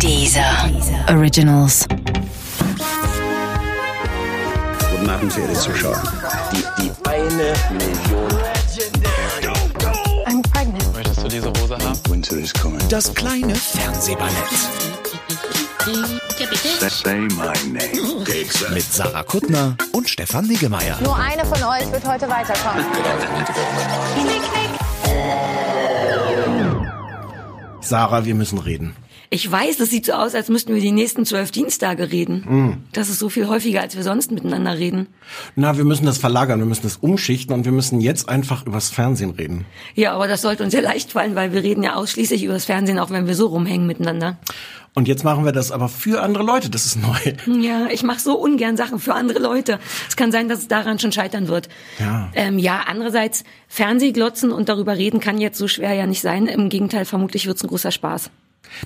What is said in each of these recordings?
Dieser Originals. Guten Abend, verehrte Zuschauer. Die, die eine Million. I'm pregnant. Möchtest du diese Hose haben? Winter is coming. Das kleine Fernsehballett Say my name. mit Sarah Kuttner und Stefan Niggemeier. Nur eine von euch wird heute weiterkommen. Sarah, wir müssen reden. Ich weiß, es sieht so aus, als müssten wir die nächsten zwölf Dienstage reden. Das ist so viel häufiger, als wir sonst miteinander reden. Na, wir müssen das verlagern, wir müssen das umschichten und wir müssen jetzt einfach übers Fernsehen reden. Ja, aber das sollte uns ja leicht fallen, weil wir reden ja ausschließlich über das Fernsehen, auch wenn wir so rumhängen miteinander. Und jetzt machen wir das aber für andere Leute, das ist neu. Ja, ich mache so ungern Sachen für andere Leute. Es kann sein, dass es daran schon scheitern wird. Ja. Ähm, ja, andererseits, Fernsehglotzen und darüber reden kann jetzt so schwer ja nicht sein. Im Gegenteil, vermutlich wird's ein großer Spaß.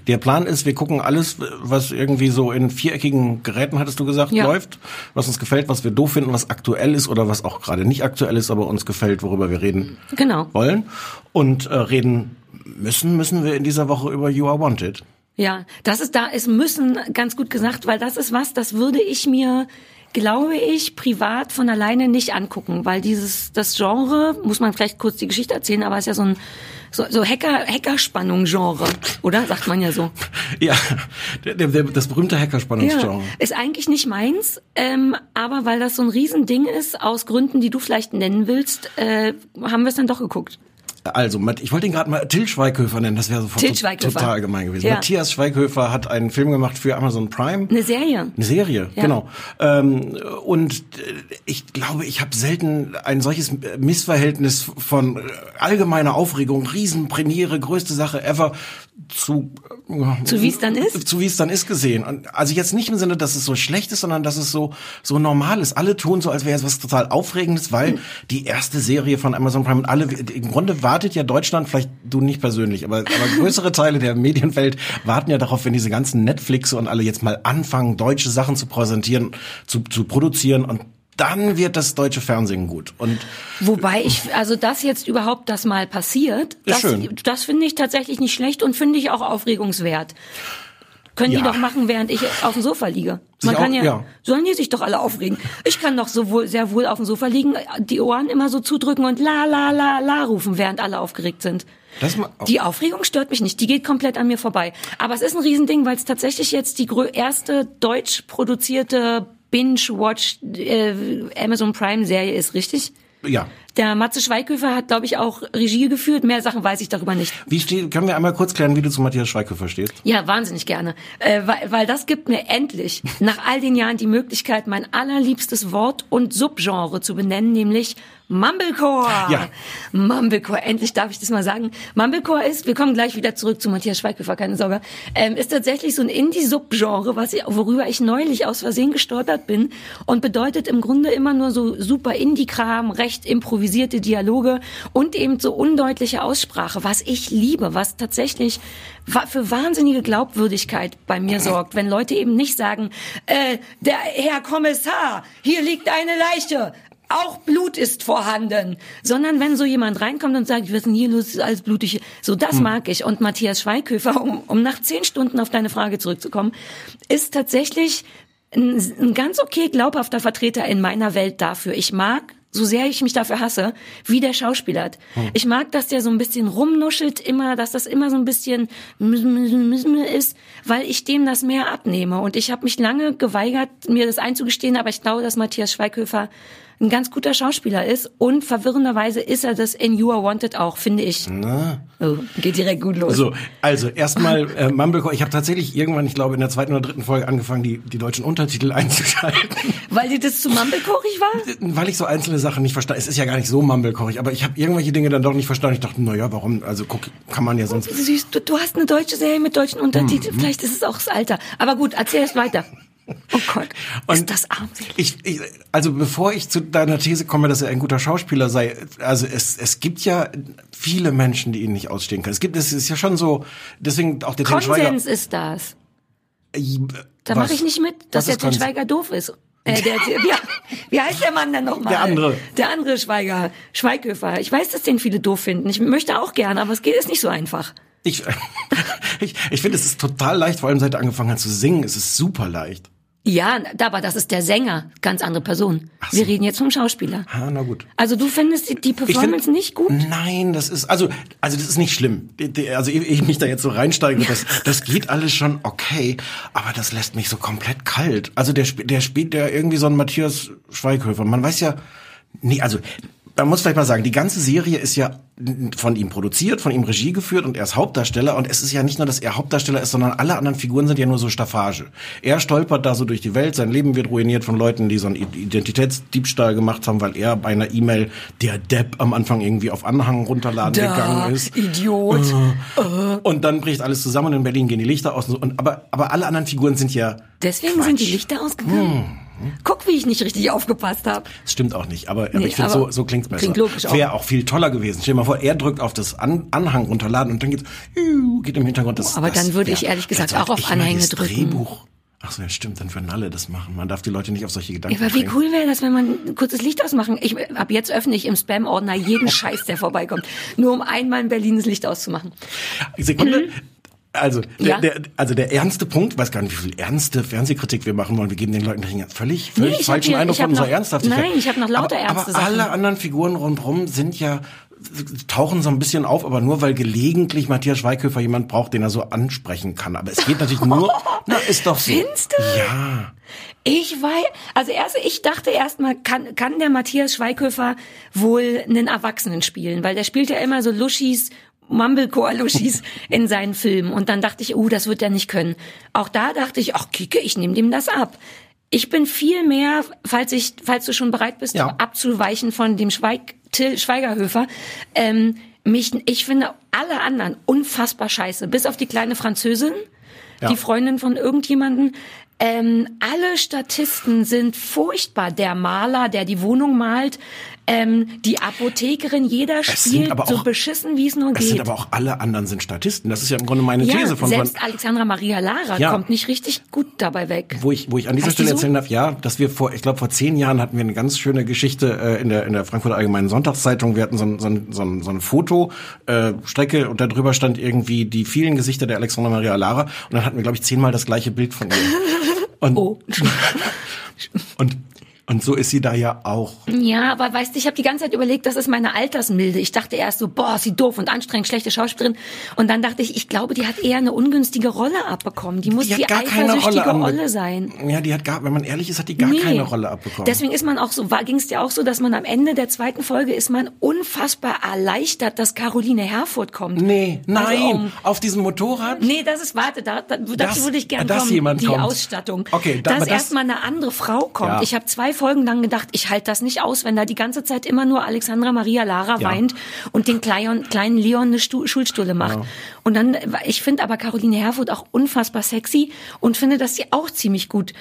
Der Plan ist, wir gucken alles, was irgendwie so in viereckigen Geräten, hattest du gesagt, Ja. läuft, was uns gefällt, was wir doof finden, was aktuell ist oder was auch gerade nicht aktuell ist, aber uns gefällt, worüber wir reden Genau. wollen. Und äh, reden müssen, müssen wir in dieser Woche über You Are Wanted. Ja, das ist da, ist müssen ganz gut gesagt, weil das ist was, das würde ich mir, glaube ich, privat von alleine nicht angucken, weil dieses, das Genre, muss man vielleicht kurz die Geschichte erzählen, aber es ist ja so ein, so, so Hacker, Hackerspannung-Genre, oder? Sagt man ja so. Ja, der, der, das berühmte Hackerspannungsgenre. ist eigentlich nicht meins, ähm, aber weil das so ein Riesending ist, aus Gründen, die du vielleicht nennen willst, äh, haben wir es dann doch geguckt. Also, ich wollte ihn gerade mal Till Schweighöfer nennen, das wäre sofort total gemein gewesen. Ja. Matthias Schweighöfer hat einen Film gemacht für Amazon Prime. Eine Serie. Eine Serie, Ja. genau. Ähm, und äh, ich glaube, ich habe selten ein solches Missverhältnis von äh, allgemeiner Aufregung, Riesenpremiere, größte Sache ever zu äh, Zu wie es dann ist? zu wie es dann ist gesehen. Und also jetzt nicht im Sinne, dass es so schlecht ist, sondern dass es so so normal ist. Alle tun so, als wäre es was total Aufregendes, weil Hm. die erste Serie von Amazon Prime und alle im Grunde wartet ja Deutschland, vielleicht du nicht persönlich, aber, aber größere Teile der Medienwelt warten ja darauf, wenn diese ganzen Netflixe und alle jetzt mal anfangen, deutsche Sachen zu präsentieren, zu, zu produzieren und dann wird das deutsche Fernsehen gut. Und Wobei ich, also dass jetzt überhaupt das mal passiert, das, schön. das finde ich tatsächlich nicht schlecht und finde ich auch aufregungswert. Können Ja. die doch machen, während ich auf dem Sofa liege. Man Sich kann auch- ja, ja. sollen die sich doch alle aufregen. Ich kann doch so wohl, sehr wohl auf dem Sofa liegen, die Ohren immer so zudrücken und la la la la rufen, während alle aufgeregt sind. ma- Die Aufregung stört mich nicht, die geht komplett an mir vorbei. Aber es ist ein Riesending, weil es tatsächlich jetzt die erste deutsch produzierte Binge-Watch äh, ist, richtig? ja. Der Matze Schweighöfer hat, glaube ich, auch Regie geführt. Mehr Sachen weiß ich darüber nicht. Wie steht, können wir einmal kurz klären, wie du zu Matthias Schweighöfer stehst? Ja, wahnsinnig gerne. Äh, weil, weil das gibt mir endlich nach all den Jahren die Möglichkeit, mein allerliebstes Wort und Subgenre zu benennen, nämlich Mumblecore. Ja. Mumblecore, endlich darf ich das mal sagen. Mumblecore ist, wir kommen gleich wieder zurück zu Matthias Schweighöfer, keine Sorge, ähm, ist tatsächlich so ein Indie-Subgenre, was ich, worüber ich neulich aus Versehen gestolpert bin und bedeutet im Grunde immer nur so super Indie-Kram, recht improvisierte Dialoge und eben so undeutliche Aussprache, was ich liebe, was tatsächlich für wahnsinnige Glaubwürdigkeit bei mir sorgt, wenn Leute eben nicht sagen, äh, der Herr Kommissar, hier liegt eine Leiche, auch Blut ist vorhanden, sondern wenn so jemand reinkommt und sagt, ist denn hier los, ist alles blutig, so das mag ich. Und Matthias Schweighöfer, um, um nach zehn Stunden auf deine Frage zurückzukommen, ist tatsächlich ein, ein ganz okay glaubhafter Vertreter in meiner Welt dafür. Ich mag so sehr ich mich dafür hasse, wie der Schauspieler hat. Ich mag, dass der so ein bisschen rumnuschelt immer, dass das immer so ein bisschen ist, weil ich dem das mehr abnehme. Und ich habe mich lange geweigert, mir das einzugestehen, aber ich glaube, dass Matthias Schweighöfer ein ganz guter Schauspieler ist und verwirrenderweise ist er das in You Are Wanted auch, finde ich. Oh, geht direkt gut los. So, also erstmal äh, Mumblecore. Ich habe tatsächlich irgendwann, ich glaube in der zweiten oder dritten Folge angefangen, die, die deutschen Untertitel einzuschalten, Weil dir das zu mumblecorig war? weil ich so einzelne Sachen nicht verstanden. Es ist ja gar nicht so Mumblecorig, aber ich habe irgendwelche Dinge dann doch nicht verstanden. Ich dachte, na ja, warum? Also guck, kann man ja sonst. Süß, du, du hast eine deutsche Serie mit deutschen Untertiteln. Vielleicht ist es auch das Alter. Aber gut, erzähl erst weiter. Oh Gott, ist Und das armselig. Ich, ich, also bevor ich zu deiner These komme, dass er ein guter Schauspieler sei, also es, es gibt ja viele Menschen, die ihn nicht ausstehen können. Es gibt, es ist ja schon so, deswegen auch der. Konsens ist das. Äh, Da mache ich nicht mit, dass der Konsens? Schweiger doof ist. Äh, der, wie, wie heißt der Mann denn nochmal? Der andere. Der andere Schweiger, Schweighöfer. Ich weiß, dass den viele doof finden. Ich möchte auch gerne, aber es geht ist nicht so einfach. Ich, ich, ich finde, es ist total leicht, vor allem seit er angefangen hat zu singen, es ist super leicht. Ja, aber das ist der Sänger, ganz andere Person. So. Wir reden jetzt vom Schauspieler. Ah, na gut. Also du findest die, die Ich find- Performance nicht gut? Nein, das ist also also das ist nicht schlimm. Also ich, ich mich da jetzt so reinsteige, das das geht alles schon okay, aber das lässt mich so komplett kalt. Also der der spielt ja irgendwie so einen Matthias Schweighöfer. Man weiß ja nee, also man muss vielleicht mal sagen, die ganze Serie ist ja von ihm produziert, von ihm Regie geführt und er ist Hauptdarsteller und es ist ja nicht nur, dass er Hauptdarsteller ist, sondern alle anderen Figuren sind ja nur so Staffage. Er stolpert da so durch die Welt, sein Leben wird ruiniert von Leuten, die so einen Identitätsdiebstahl gemacht haben, weil er bei einer E-Mail der Depp am Anfang irgendwie auf Anhang runterladen gegangen ist. Idiot. Und dann bricht alles zusammen und in Berlin gehen die Lichter aus. Und, so. und aber, aber alle anderen Figuren sind ja Deswegen Quatsch. sind die Lichter ausgegangen. Guck, wie ich nicht richtig aufgepasst habe. Das stimmt auch nicht, aber, aber Nee, ich finde, so, so klingt's besser. klingt logisch auch. Wäre auch viel toller gewesen. Stell dir mal vor, er drückt auf das An Anhang runterladen und dann geht's, geht im Hintergrund das. Oh, aber das dann würde ich ehrlich gesagt auch auf Anhänge drücken. Drehbuch. Ach so, ja, stimmt, dann würden alle das machen. Man darf die Leute nicht auf solche Gedanken Ja, aber wie bringen. cool wäre das, wenn man ein kurzes Licht ausmachen? Ich, ab jetzt öffne ich im Spam-Ordner jeden Scheiß, der vorbeikommt. Nur um einmal in Berlin das Licht auszumachen. Sekunde. Also, der. Ja. der, also der ernste Punkt, weiß gar nicht, wie viel ernste Fernsehkritik wir machen wollen. Wir geben den Leuten völlig, völlig Nee, falschen hier- Eindruck von unserer noch- Ernsthaftigkeit. nein, ich hab noch lauter aber, ernste Aber alle Sachen. anderen Figuren rundherum sind ja tauchen so ein bisschen auf, aber nur weil gelegentlich Matthias Schweighöfer jemand braucht, den er so ansprechen kann. Aber es geht natürlich nur, na, ist doch so. Findest du? Ja. Ich weiß, also erst, ich dachte erstmal, kann, kann der Matthias Schweighöfer wohl einen Erwachsenen spielen, weil der spielt ja immer so Luschis, Mumblecore-Luschis in seinen Filmen. Und dann dachte ich, uh, das wird er nicht können. Auch da dachte ich, ach, Kike, ich nehme dem das ab. Ich bin viel mehr, falls ich, falls du schon bereit bist, Ja. abzuweichen von dem Schweig, Till Schweigerhöfer, ähm, mich, ich finde alle anderen unfassbar scheiße, bis auf die kleine Französin, Ja. die Freundin von irgendjemanden. Ähm, alle Statisten sind furchtbar. Der Maler, der die Wohnung malt, ähm, die Apothekerin, jeder spielt aber so auch- beschissen, wie es nur Es geht. sind aber auch alle anderen sind Statisten. Das ist ja im Grunde meine ja, These von, von selbst Alexandra Maria Lara Ja. kommt nicht richtig gut dabei weg. wo ich, wo ich an dieser die Stelle erzählen darf, ja, dass wir vor, ich glaube vor zehn Jahren hatten wir eine ganz schöne Geschichte äh, in der in der Frankfurter Allgemeinen Sonntagszeitung. Wir hatten so ein, so ein, so ein, so eine Fotostrecke äh, Strecke und da drüber stand irgendwie die vielen Gesichter der Alexandra Maria Lara und dann hatten wir glaube ich zehnmal das gleiche Bild von ihr. Und, Oh. und und so ist sie da ja auch. Ja, aber weißt du, ich habe die ganze Zeit überlegt, das ist meine Altersmilde. Ich dachte erst so, boah, ist sie doof und anstrengend, schlechte Schauspielerin. Und dann dachte ich, ich glaube, die hat eher eine ungünstige Rolle abbekommen. Die muss die, Die gar keine Rolle Rolle, sein. Ja, die hat gar, wenn man ehrlich ist, hat die gar keine Rolle abbekommen. Deswegen ist man auch so, ging es dir auch so, dass man am Ende der zweiten Folge ist man unfassbar erleichtert, dass Caroline Herfurth kommt. nee, nein, Also, um- auf diesem Motorrad? Nee, das ist, warte, da, da, dazu Das- würde ich gerne dass kommen, jemand die kommt. Ausstattung. Okay, da- dass das- erstmal eine andere Frau kommt. Ja. Ich habe zwei Folgen lang gedacht, ich halte das nicht aus, wenn da die ganze Zeit immer nur Alexandra Maria Lara Ja. weint und den kleinen, kleinen Leon eine Stu Schulstuhle macht. Und dann, ich finde aber Caroline Herfurth auch unfassbar sexy und finde, dass sie auch ziemlich gut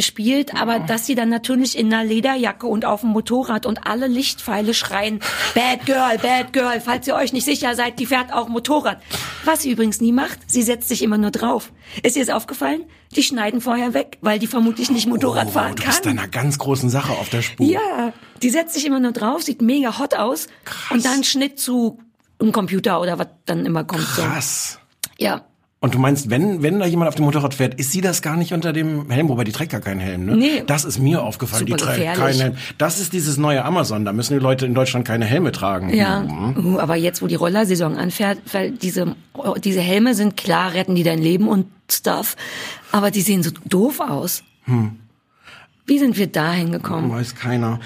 spielt, aber dass sie dann natürlich in einer Lederjacke und auf dem Motorrad und alle Lichtpfeile schreien, Bad Girl, Bad Girl, falls ihr euch nicht sicher seid, die fährt auch Motorrad. Was sie übrigens nie macht, sie setzt sich immer nur drauf. Ist dir das aufgefallen? Die schneiden vorher weg, weil die vermutlich nicht Motorrad oh, fahren du kann. bist da einer ganz großen Sache auf der Spur. Ja, die setzt sich immer nur drauf, sieht mega hot aus und dann Schnitt zu einem Computer oder was dann immer kommt. So. Krass. Ja. Und du meinst, wenn, wenn da jemand auf dem Motorrad fährt, ist sie das gar nicht unter dem Helm, wobei die trägt gar keinen Helm, ne? Nee. Das ist mir aufgefallen, die trägt gefährlich. keinen Helm. Das ist dieses neue Amazon, da müssen die Leute in Deutschland keine Helme tragen. Ja, Mhm. aber jetzt, wo die Rollersaison anfährt, weil diese, diese Helme sind klar, retten die dein Leben und Stuff, aber die sehen so doof aus. Hm. Wie sind wir da hingekommen? Weiß keiner.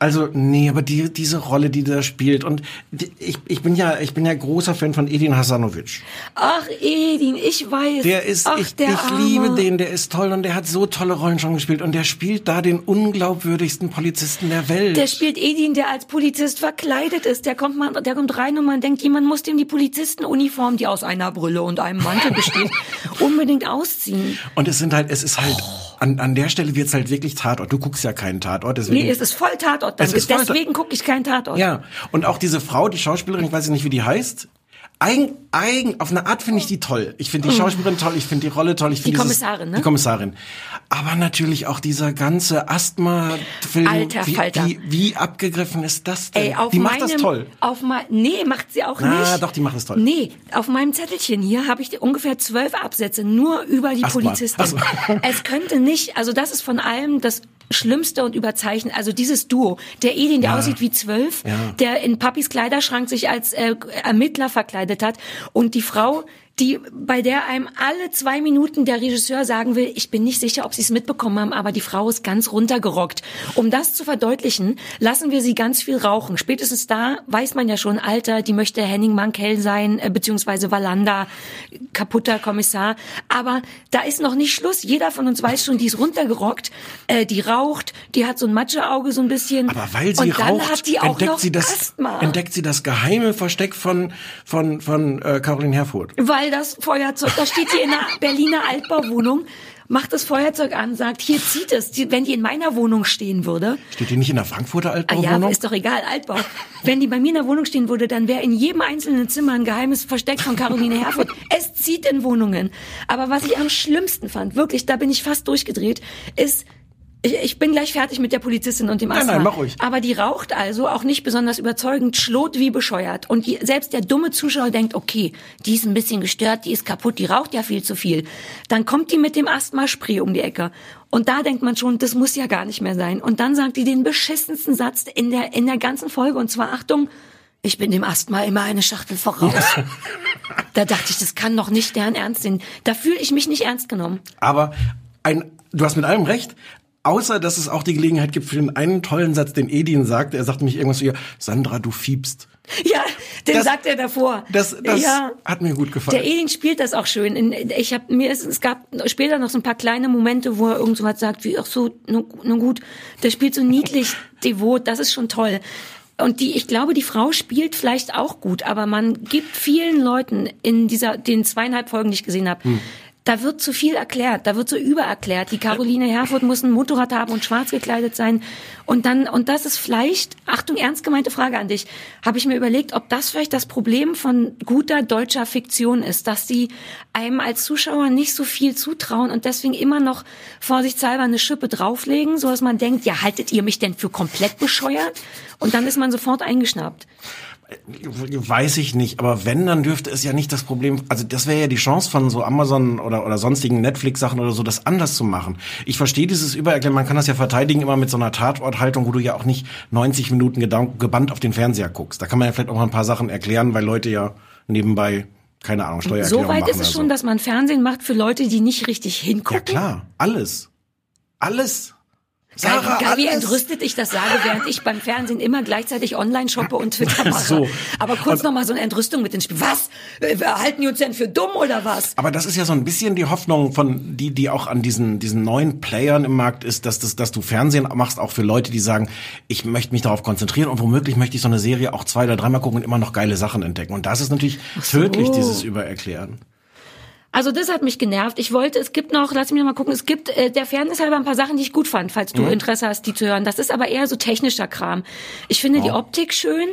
Also, nee, aber die, diese Rolle, die da spielt und die, ich, ich bin ja, ich bin ja großer Fan von Edin Hasanovic. Ach, Edin, ich weiß. Der ist, Ach, ich, der ich Arme. liebe den, der ist toll und der hat so tolle Rollen schon gespielt und der spielt da den unglaubwürdigsten Polizisten der Welt. Der spielt Edin, der als Polizist verkleidet ist. Der kommt, man, der kommt rein und man denkt, jemand muss dem die Polizistenuniform, die aus einer Brille und einem Mantel besteht, unbedingt ausziehen. Und es sind halt, es ist halt, an, an der Stelle wird's halt wirklich Tatort. Du guckst ja keinen Tatort, deswegen. Nee, es ist voll Tatort. Es ist Deswegen gucke ich keinen Tatort. ja. Und auch diese Frau, die Schauspielerin, ich weiß nicht, wie die heißt, eigen, eigen, auf eine Art finde ich die toll. Ich finde die Schauspielerin toll, ich finde die Rolle toll, ich finde Die dieses- Kommissarin, ne? Die Kommissarin. Aber natürlich auch dieser ganze Asthma-Film. Alter wie, Falter. wie, wie abgegriffen ist das denn? Ey, auf die macht meinem, das toll. Auf mein, nee, macht sie auch Na, nicht. doch, die macht das toll. Nee, auf meinem Zettelchen hier habe ich ungefähr zwölf Absätze nur über die Asthma. Polizistin. So. Es könnte nicht, also das ist von allem das Schlimmste und überzeichnet, also dieses Duo, der Edin, der Ja. aussieht wie zwölf, Ja. der in Papis Kleiderschrank sich als äh, Ermittler verkleidet hat und die Frau, die bei der einem alle zwei Minuten der Regisseur sagen will, ich bin nicht sicher, ob sie es mitbekommen haben, aber die Frau ist ganz runtergerockt. Um das zu verdeutlichen, lassen wir sie ganz viel rauchen. Spätestens da weiß man ja schon, Alter, die möchte Henning Mankell sein, äh, beziehungsweise Wallander, kaputter Kommissar. Aber da ist noch nicht Schluss. Jeder von uns weiß schon, die ist runtergerockt, äh, die raucht, die hat so ein Matscheauge so ein bisschen. Aber weil sie und raucht, entdeckt sie das, Asthma. entdeckt sie das geheime Versteck von von von äh, Caroline Herfurth. Weil das Feuerzeug, da steht hier in einer Berliner Altbauwohnung, macht das Feuerzeug an, sagt, hier zieht es. Wenn die in meiner Wohnung stehen würde, Steht die nicht in der Frankfurter ah Altbauwohnung? ja, ist doch egal, Altbau. Wenn die bei mir in der Wohnung stehen würde, dann wäre in jedem einzelnen Zimmer ein geheimes Versteck von Caroline Herfurth. Es zieht in Wohnungen. Aber was ich am schlimmsten fand, wirklich, da bin ich fast durchgedreht, ist, ich, ich bin gleich fertig mit der Polizistin und dem Nein, Asthma. nein, mach ruhig. Aber die raucht also auch nicht besonders überzeugend, schlot wie bescheuert. Und die, selbst der dumme Zuschauer denkt, okay, die ist ein bisschen gestört, die ist kaputt, die raucht ja viel zu viel. Dann kommt die mit dem Asthma-Spray um die Ecke. Und da denkt man schon, das muss ja gar nicht mehr sein. Und dann sagt die den beschissensten Satz in der, in der ganzen Folge. Und zwar, Achtung, ich bin dem Asthma immer eine Schachtel voraus. da dachte ich, das kann doch nicht deren Ernst sein. Da fühle ich mich nicht ernst genommen. Aber ein, du hast mit allem recht. Außer, dass es auch die Gelegenheit gibt für den einen tollen Satz, den Edin sagt. Er sagt nämlich irgendwas zu ihr, Sandra, du fiebst. Ja, den Das- sagt er davor. Das, das ja. hat mir gut gefallen. Der Edin spielt das auch schön. Ich habe mir ist, es gab später noch so ein paar kleine Momente, wo er irgend so was sagt wie ach so, nun nun gut, der spielt so niedlich devot, das ist schon toll. Und die, ich glaube, die Frau spielt vielleicht auch gut, aber man gibt vielen Leuten in dieser, den zweieinhalb Folgen, die ich gesehen habe, Hm. Da wird zu viel erklärt, da wird so übererklärt. Die Caroline Herfurth muss ein Motorrad haben und schwarz gekleidet sein. Und dann, und das ist vielleicht, Achtung, ernst gemeinte Frage an dich, habe ich mir überlegt, ob das vielleicht das Problem von guter deutscher Fiktion ist, dass die einem als Zuschauer nicht so viel zutrauen und deswegen immer noch vorsichtshalber eine Schippe drauflegen, so dass man denkt, ja, haltet ihr mich denn für komplett bescheuert? Und dann ist man sofort eingeschnappt. Weiß ich nicht, aber wenn, dann dürfte es ja nicht das Problem, also das wäre ja die Chance von so Amazon oder, oder sonstigen Netflix-Sachen oder so, das anders zu machen. Ich verstehe dieses Übererklären, man kann das ja verteidigen immer mit so einer Tatorthaltung, wo du ja auch nicht 90 Minuten gebannt auf den Fernseher guckst. Da kann man ja vielleicht auch mal ein paar Sachen erklären, weil Leute ja nebenbei, keine Ahnung, Steuererklärung So weit machen ist es schon, so. dass man Fernsehen macht für Leute, die nicht richtig hingucken. Ja klar, alles. Alles. Sarah, geil, wie entrüstet ich das sage, während ich beim Fernsehen immer gleichzeitig online shoppe und Twitter mache. So. Aber kurz Und- noch mal so eine Entrüstung mit den Spielen. Was? Äh, Halten die uns denn für dumm oder was? Aber das ist ja so ein bisschen die Hoffnung von die, die auch an diesen diesen neuen Playern im Markt ist, dass das, dass du Fernsehen machst, auch für Leute, die sagen, ich möchte mich darauf konzentrieren und womöglich möchte ich so eine Serie auch zwei oder dreimal gucken und immer noch geile Sachen entdecken. Und das ist natürlich tödlich, dieses Übererklären. Also das hat mich genervt. Ich wollte, es gibt noch, lass mich noch mal gucken, es gibt äh, der Fairness halber ein paar Sachen, die ich gut fand, falls du Interesse hast, die zu hören. Das ist aber eher so technischer Kram. Ich finde die Optik schön.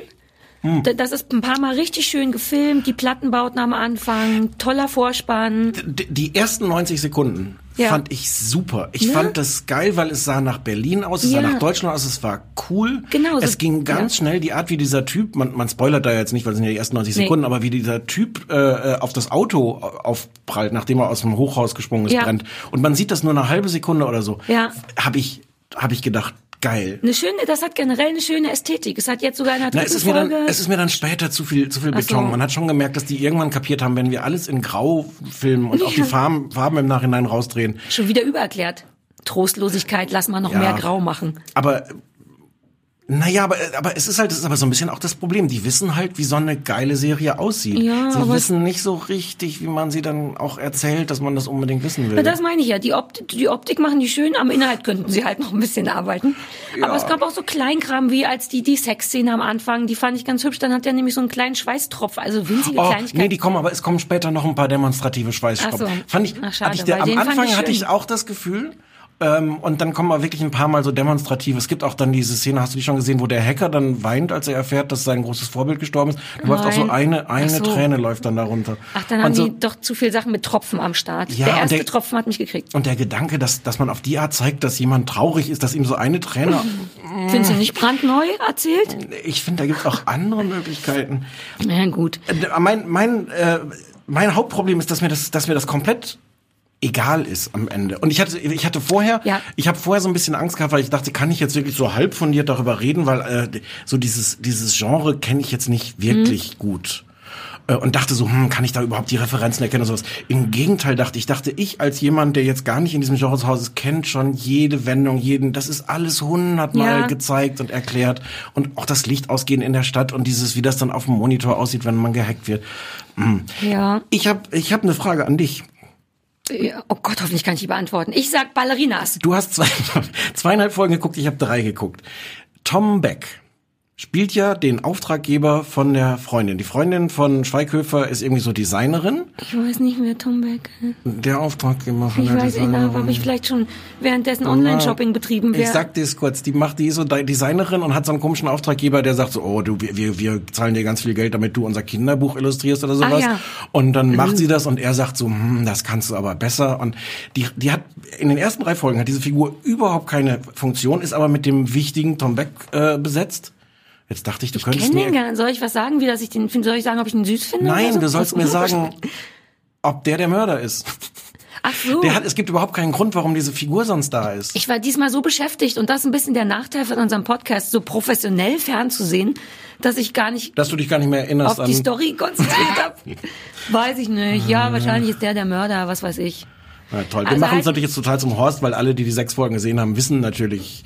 Da- Das ist ein paar Mal richtig schön gefilmt, die Plattenbauten am Anfang, toller Vorspann. D die ersten 90 Sekunden Ja. fand ich super. Ich Ne? fand das geil, weil es sah nach Berlin aus, es Ja. sah nach Deutschland aus, es war cool. Genau, so- Es ging ganz ja. schnell, die Art, wie dieser Typ, man, man spoilert da jetzt nicht, weil es sind ja die ersten 90 Nee. Sekunden, aber wie dieser Typ äh, äh, auf das Auto aufprallt, nachdem er aus dem Hochhaus gesprungen ist, Ja. brennt. Und man sieht das nur eine halbe Sekunde oder so. Ja. Habe ich, hab ich gedacht, geil. Eine schöne, das hat generell eine schöne Ästhetik. Es hat jetzt sogar in der Na, dritten es ist mir dann, Folge. es ist mir dann später zu viel, zu viel Ach so. Beton. Man hat schon gemerkt, dass die irgendwann kapiert haben, wenn wir alles in Grau filmen und auch die Ja. Farben, Farben im Nachhinein rausdrehen. Schon wieder übererklärt. Trostlosigkeit, lass mal noch Ja. mehr grau machen. Aber naja, aber, aber es ist halt, es ist aber so ein bisschen auch das Problem. Die wissen halt, wie so eine geile Serie aussieht. Ja, sie wissen nicht so richtig, wie man sie dann auch erzählt, dass man das unbedingt wissen will. Na, das meine ich ja. Die Optik, die Optik machen die schön, am Inhalt könnten sie halt noch ein bisschen arbeiten. Aber es gab auch so Kleinkram wie als die, die Sexszene am Anfang, die fand ich ganz hübsch. Dann hat der nämlich so einen kleinen Schweißtropf, also winzige Oh, Kleinigkeiten. nee, die kommen, aber es kommen später noch ein paar demonstrative Schweißstopfen. Ach so. Fand ich, Ach, schade, hatte ich der, am Anfang ich hatte ich auch das Gefühl. Ähm, und dann kommen mal wirklich ein paar Mal so demonstrativ. Es gibt auch dann diese Szene, hast du die schon gesehen, wo der Hacker dann weint, als er erfährt, dass sein großes Vorbild gestorben ist. Da läuft auch so eine, eine so. Träne läuft dann darunter. Ach, dann haben und so, die doch zu viel Sachen mit Tropfen am Start. Ja, der und erste der- Tropfen hat mich gekriegt. Und der Gedanke, dass, dass man auf die Art zeigt, dass jemand traurig ist, dass ihm so eine Träne. Findest du nicht brandneu erzählt? Ich finde, da gibt es auch andere Möglichkeiten. Na gut. Äh, Mein, mein, äh, mein Hauptproblem ist, dass mir das, dass mir das komplett egal ist am Ende. Und ich hatte, ich hatte vorher, Ja. ich habe vorher so ein bisschen Angst gehabt, weil ich dachte, kann ich jetzt wirklich so halb fundiert darüber reden, weil äh, so dieses, dieses Genre kenne ich jetzt nicht wirklich gut. Äh, Und dachte so, hm, kann ich da überhaupt die Referenzen erkennen und sowas. Im Gegenteil dachte ich, dachte ich als jemand, der jetzt gar nicht in diesem Genre zu Hause ist, kennt schon jede Wendung, jeden, das ist alles hundertmal Ja. gezeigt und erklärt. Und auch das Licht ausgehen in der Stadt und dieses, wie das dann auf dem Monitor aussieht, wenn man gehackt wird. Ja. Ich habe ich hab eine Frage an dich. Oh Gott, hoffentlich kann ich die beantworten. Ich sag Ballerinas. Du hast zwei, zweieinhalb Folgen geguckt, ich habe drei geguckt. Tom Beck spielt ja den Auftraggeber von der Freundin. Die Freundin von Schweighöfer ist irgendwie so Designerin. Ich weiß nicht, wer Tom Beck. Der Auftraggeber von Ich der weiß nicht, Designerin. aber habe ich vielleicht schon währenddessen Online-Shopping betrieben. Ich Wer- sag dir es kurz, die macht die so De- Designerin und hat so einen komischen Auftraggeber, der sagt so, oh, du, wir, wir, zahlen dir ganz viel Geld, damit du unser Kinderbuch illustrierst oder sowas. ja. Und dann macht sie das und er sagt so, hm, das kannst du aber besser. Und die, die hat in den ersten drei Folgen hat diese Figur überhaupt keine Funktion, ist aber mit dem wichtigen Tom Beck äh, besetzt. Jetzt dachte ich, du ich könntest kenne mir gar nicht. Soll ich was sagen, wie dass ich den finde? Soll ich sagen, ob ich ihn süß finde? Nein, so? du sollst mir sagen, ob der der Mörder ist. Ach so. Der hat, es gibt überhaupt keinen Grund, warum diese Figur sonst da ist. Ich war diesmal so beschäftigt und das ist ein bisschen der Nachteil von unserem Podcast, so professionell fernzusehen, dass ich gar nicht dass du dich gar nicht mehr erinnerst auf die. Story konzentriert habe. Weiß ich nicht. Ja, wahrscheinlich ist der der Mörder, was weiß ich. Ja, toll. Wir Also machen halt- uns natürlich jetzt total zum Horst, weil alle, die die sechs Folgen gesehen haben, wissen natürlich.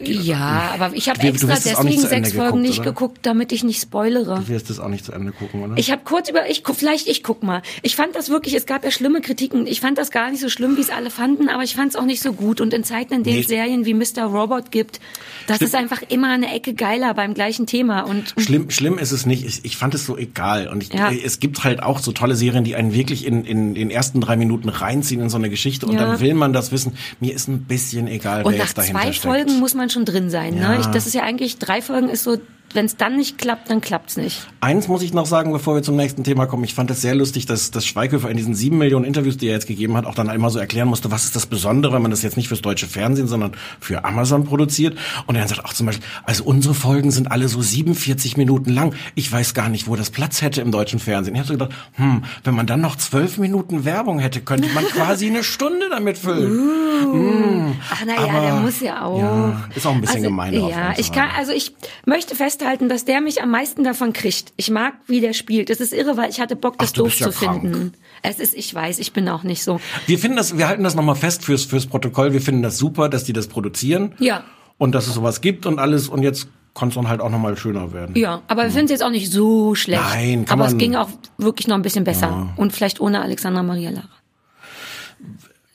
Ja, aber ich habe extra deswegen sechs Folgen geguckt, nicht oder? geguckt, damit ich nicht spoilere. Du wirst das auch nicht zu Ende gucken, oder? Ich habe kurz über, ich guck, vielleicht ich guck mal. Ich fand das wirklich, es gab ja schlimme Kritiken. Ich fand das gar nicht so schlimm, wie es alle fanden, aber ich fand es auch nicht so gut. Und in Zeiten, in denen es Serien wie Mr. Robot gibt, das ist einfach immer eine Ecke geiler beim gleichen Thema. Und Schlimm, schlimm ist es nicht. Ich, ich fand es so egal. Und ich, Ja. es gibt halt auch so tolle Serien, die einen wirklich in, in den ersten drei Minuten reinziehen in so eine Geschichte. Und Ja. dann will man das wissen. Mir ist ein bisschen egal, Und wer jetzt dahinter zwei steckt. Folgen muss man schon drin sein. Ja. Ne? Ich, das ist ja eigentlich, drei Folgen ist so, wenn es dann nicht klappt, dann klappt's nicht. Eins muss ich noch sagen, bevor wir zum nächsten Thema kommen. Ich fand es sehr lustig, dass, dass Schweighöfer in diesen sieben Millionen Interviews, die er jetzt gegeben hat, auch dann einmal so erklären musste, was ist das Besondere, wenn man das jetzt nicht fürs deutsche Fernsehen, sondern für Amazon produziert. Und er dann sagt auch zum Beispiel, also unsere Folgen sind alle so 47 Minuten lang. Ich weiß gar nicht, wo das Platz hätte im deutschen Fernsehen. Ich habe so gedacht, hm, wenn man dann noch zwölf Minuten Werbung hätte, könnte man quasi eine Stunde damit füllen. Ach na ja, Aber- der muss ja auch. Ja, ist auch ein bisschen also, gemein auf Ja, ich kann, also ich möchte festhalten, dass der mich am meisten davon kriegt. Ich mag, wie der spielt. Es ist irre, weil ich hatte Bock, das Ach, doof ja zu krank. finden. Es ist, ich weiß, ich bin auch nicht so. Wir finden das, wir halten das nochmal fest fürs, fürs Protokoll. Wir finden das super, dass die das produzieren. Ja. Und dass es sowas gibt und alles. Und jetzt kann es dann halt auch nochmal schöner werden. Ja, aber wir finden es jetzt auch nicht so schlecht. Nein, kann Aber es man- ging auch wirklich noch ein bisschen besser. Und vielleicht ohne Alexandra Maria Lara.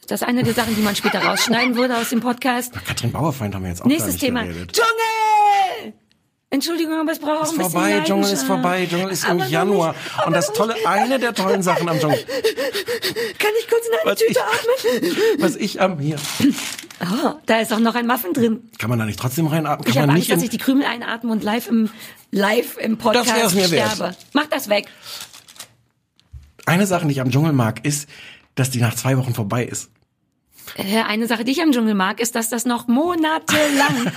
Das ist eine der Sachen, die man später rausschneiden würde aus dem Podcast. Katrin Bauerfeind haben wir jetzt auch Nächstes Thema. geredet. Dschungel! Entschuldigung, aber es braucht auch ein bisschen vorbei, Dschungel ist vorbei, Dschungel ist im Aber Januar. nicht- und das tolle, eine der tollen Sachen am Dschungel, Kann ich kurz in eine Was ich- Tüte atmen? was ich am, hier, Oh, da ist auch noch ein Muffin drin. kann man da nicht trotzdem reinatmen? Ich Kann habe man Angst, nicht dass ich die Krümel einatme und live im, live im Podcast Das wär's mir wert. sterbe. Mach das weg. eine Sache, die ich am Dschungel mag, ist, dass die nach zwei Wochen vorbei ist. Äh, Eine Sache, die ich am Dschungel mag, ist, dass das noch monatelang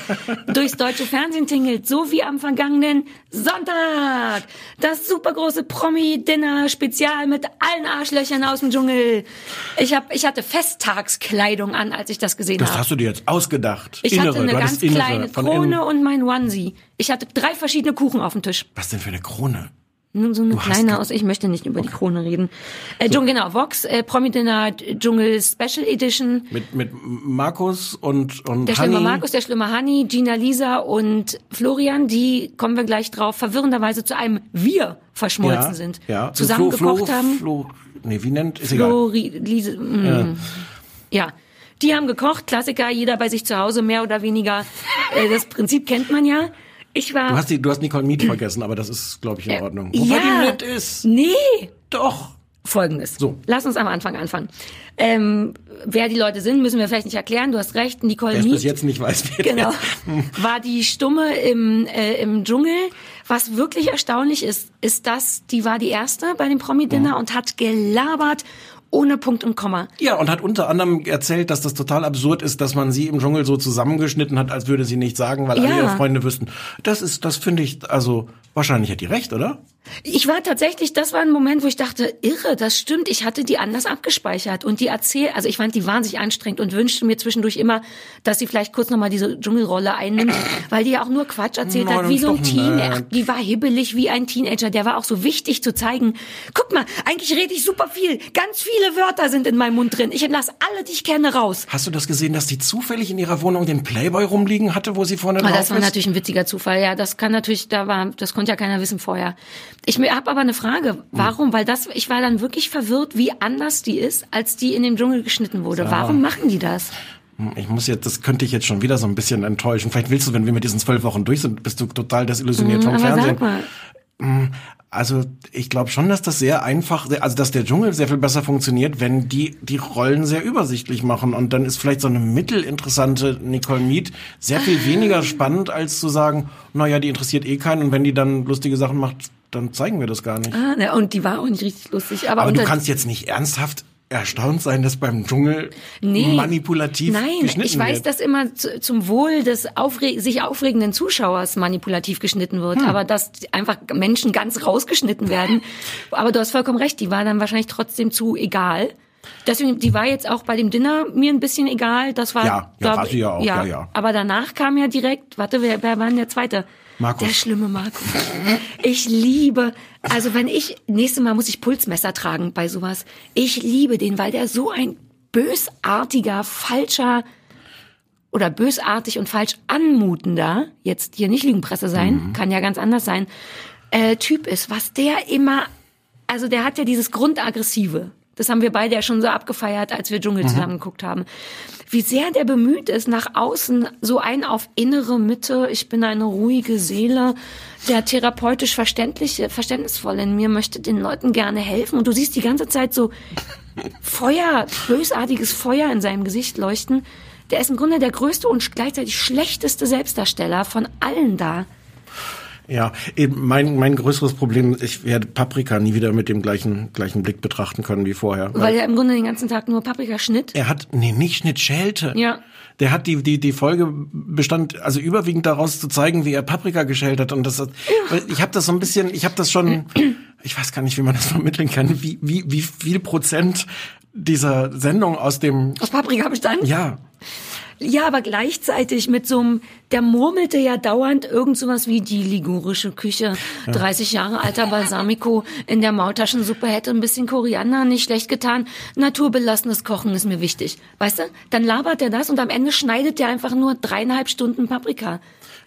durchs deutsche Fernsehen tingelt, so wie am vergangenen Sonntag. Das supergroße Promi-Dinner-Spezial mit allen Arschlöchern aus dem Dschungel. Ich, hab, ich hatte Festtagskleidung an, als ich das gesehen Das habe. hast du dir jetzt ausgedacht. Ich Innere, hatte eine ganz kleine Krone innen. und mein Onesie. Ich hatte drei verschiedene Kuchen auf dem Tisch. Was denn für eine Krone? Nur so eine Du kleine aus, ich möchte nicht über die Krone reden. Äh, Dschungel, genau, Vox, äh, Promi-Dinner, Dschungel Special Edition. Mit, mit Markus und, und Der Hanni. schlimme Markus, der schlimme Hanni, Gina Lisa und Florian, die, kommen wir gleich drauf, verwirrenderweise zu einem Wir verschmolzen ja, sind. Ja. Zusammen Flo, gekocht Flo, haben. Flo, nee, wie nennt, ist egal. Flori, Lise, mm. ja. Die haben gekocht, Klassiker, jeder bei sich zu Hause, mehr oder weniger. Äh, das Prinzip kennt man ja. Ich war. Du hast, die, du hast Nicole Miet vergessen, aber das ist, glaube ich, in Ordnung. Wobei ja. die nett ist. Nee. Doch. Folgendes. So. Lass uns am Anfang anfangen. Ähm, wer die Leute sind, müssen wir vielleicht nicht erklären. Du hast recht, Nicole Wer Miet. bis jetzt nicht weiß, wer Genau. War die Stumme im, äh, im Dschungel. Was wirklich erstaunlich ist, ist, dass die war die erste bei dem Promi-Dinner Mhm. und hat gelabert ohne Punkt und Komma. Ja, und hat unter anderem erzählt, dass das total absurd ist, dass man sie im Dschungel so zusammengeschnitten hat, als würde sie nicht sagen, weil alle Ja. ihre Freunde wüssten. Das ist, das finde ich, also wahrscheinlich hat die recht, oder? Ich war tatsächlich, das war ein Moment, wo ich dachte, irre, das stimmt, ich hatte die anders abgespeichert und die erzählt, also ich fand die wahnsinnig anstrengend und wünschte mir zwischendurch immer, dass sie vielleicht kurz nochmal diese Dschungelrolle einnimmt, weil die ja auch nur Quatsch erzählt Nein, hat, wie so ein Teenager. Die war hibbelig wie ein Teenager, der war auch so wichtig zu zeigen. Guck mal, eigentlich rede ich super viel, ganz viele Wörter sind in meinem Mund drin. Ich lasse alle, die ich kenne, raus. Hast du das gesehen, dass die zufällig in ihrer Wohnung den Playboy rumliegen hatte, wo sie vorne Aber drauf das war ist? natürlich ein witziger Zufall. Ja, das kann natürlich, da war, das konnte ja keiner wissen vorher. Ich habe aber eine Frage. Warum? Weil das, ich war dann wirklich verwirrt, wie anders die ist, als die in dem Dschungel geschnitten wurde. Warum machen die das? Ich muss jetzt, das könnte ich jetzt schon wieder so ein bisschen enttäuschen. Vielleicht willst du, wenn wir mit diesen zwölf Wochen durch sind, bist du total desillusioniert vom Mhm, aber Fernsehen. sag mal. Also ich glaube schon, dass das sehr einfach, also dass der Dschungel sehr viel besser funktioniert, wenn die die Rollen sehr übersichtlich machen und dann ist vielleicht so eine mittelinteressante Nicole Mead sehr viel weniger spannend, als zu sagen, naja, die interessiert eh keinen und wenn die dann lustige Sachen macht, dann zeigen wir das gar nicht. Ah, ne, und die war auch nicht richtig lustig. Aber, Aber du kannst jetzt nicht ernsthaft erstaunt sein, dass beim Dschungel Nee. manipulativ Nein, geschnitten ich weiß, wird. dass immer zu, zum Wohl des aufre sich aufregenden Zuschauers manipulativ geschnitten wird, Hm. aber dass einfach Menschen ganz rausgeschnitten werden. Aber du hast vollkommen recht, die war dann wahrscheinlich trotzdem zu egal. Deswegen, die war jetzt auch bei dem Dinner mir ein bisschen egal. Das war, Ja, ja, glaub- war sie ja auch, ja, ja. Aber danach kam ja direkt, warte, wer, wer war denn der zweite? Markus. Der schlimme Markus. Ich liebe, also wenn ich, nächstes Mal muss ich Pulsmesser tragen bei sowas. Ich liebe den, weil der so ein bösartiger, falscher oder bösartig und falsch anmutender, jetzt hier nicht Lügenpresse sein, kann ja ganz anders sein, äh, Typ ist, was der immer, also der hat ja dieses Grundaggressive. Das haben wir beide ja schon so abgefeiert, als wir Dschungel zusammen geguckt haben. Wie sehr der bemüht ist, nach außen so ein auf innere Mitte, ich bin eine ruhige Seele, der therapeutisch verständliche, verständnisvoll in mir möchte den Leuten gerne helfen. Und du siehst die ganze Zeit so Feuer, bösartiges Feuer in seinem Gesicht leuchten. Der ist im Grunde der größte und gleichzeitig schlechteste Selbstdarsteller von allen da. Ja, eben mein, mein größeres Problem, ich werde Paprika nie wieder mit dem gleichen, gleichen Blick betrachten können wie vorher. Weil er im Grunde den ganzen Tag nur Paprika schnitt. er hat, nee, nicht Schnitt Schelte. Ja. Der hat die, die, die Folge bestand, also überwiegend daraus zu zeigen, wie er Paprika geschält hat. Und das, weil ich habe das so ein bisschen, ich habe das schon, ich weiß gar nicht, wie man das vermitteln kann, wie, wie, wie viel Prozent dieser Sendung aus dem, Aus Paprika bestand? ja, Ja, aber gleichzeitig mit so einem, der murmelte ja dauernd irgend sowas wie die ligurische Küche. 30 Jahre alter Balsamico in der Maultaschensuppe hätte ein bisschen Koriander nicht schlecht getan. Naturbelassenes Kochen ist mir wichtig. Weißt du? Dann labert er das und am Ende schneidet er einfach nur dreieinhalb Stunden Paprika.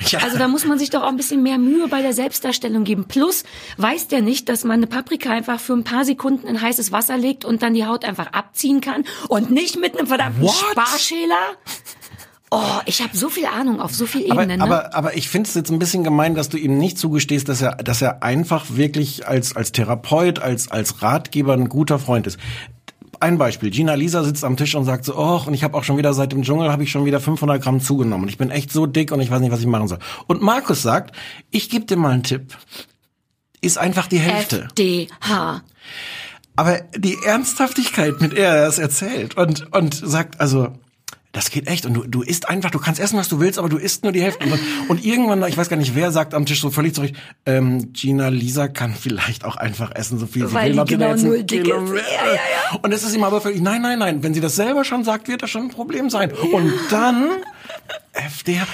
Ja. Also da muss man sich doch auch ein bisschen mehr Mühe bei der Selbstdarstellung geben. Plus weiß der nicht, dass man eine Paprika einfach für ein paar Sekunden in heißes Wasser legt und dann die Haut einfach abziehen kann und nicht mit einem verdammten What? Sparschäler? Oh, ich habe so viel Ahnung auf so viel Aber, Ebenen. ne? aber, aber ich finde es jetzt ein bisschen gemein, dass du ihm nicht zugestehst, dass er, dass er einfach wirklich als, als Therapeut, als, als Ratgeber ein guter Freund ist. Ein Beispiel. Gina Lisa sitzt am Tisch und sagt so, oh, und ich habe auch schon wieder seit dem Dschungel habe ich schon wieder 500 Gramm zugenommen. Ich bin echt so dick und ich weiß nicht, was ich machen soll. Und Markus sagt, ich gebe dir mal einen Tipp. Ist einfach die Hälfte. FDH. Aber die Ernsthaftigkeit, mit der er das erzählt und, und sagt, also, das geht echt. Und du, du isst einfach, du kannst essen, was du willst, aber du isst nur die Hälfte. Und, irgendwann, ich weiß gar nicht, wer sagt am Tisch so völlig zurecht, ähm, Gina Lisa kann vielleicht auch einfach essen, so viel sie Weil will. die genau jetzt null dick Kilo ist. mehr- Ja, ja, Und es ist ihm aber völlig, nein, nein, nein, wenn sie das selber schon sagt, wird das schon ein Problem sein. Und dann, FDR,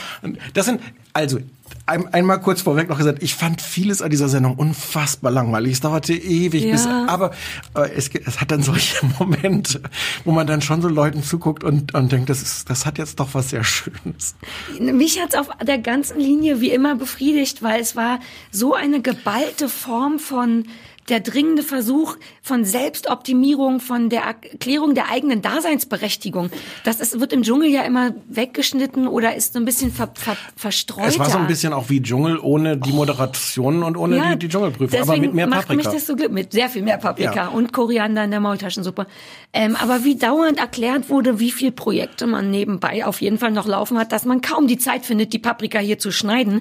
das sind, also, ein, einmal kurz vorweg noch gesagt, ich fand vieles an dieser Sendung unfassbar langweilig. Es dauerte ewig, Ja. bis, aber, aber es, es hat dann solche Momente, wo man dann schon so Leuten zuguckt und, und denkt, das ist, das hat jetzt doch was sehr Schönes. Mich hat's auf der ganzen Linie wie immer befriedigt, weil es war so eine geballte Form von der dringende Versuch von Selbstoptimierung, von der Erklärung der eigenen Daseinsberechtigung. Das ist, wird im Dschungel ja immer weggeschnitten oder ist so ein bisschen ver, ver, verstreuter. Es war so ein bisschen auch wie Dschungel ohne die Moderationen und ohne die, die Dschungelprüfung, aber mit mehr macht Paprika. mich das so glücklich, mit sehr viel mehr Paprika Ja. und Koriander in der Maultaschensuppe. Ähm, aber wie dauernd erklärt wurde, wie viel Projekte man nebenbei auf jeden Fall noch laufen hat, dass man kaum die Zeit findet, die Paprika hier zu schneiden.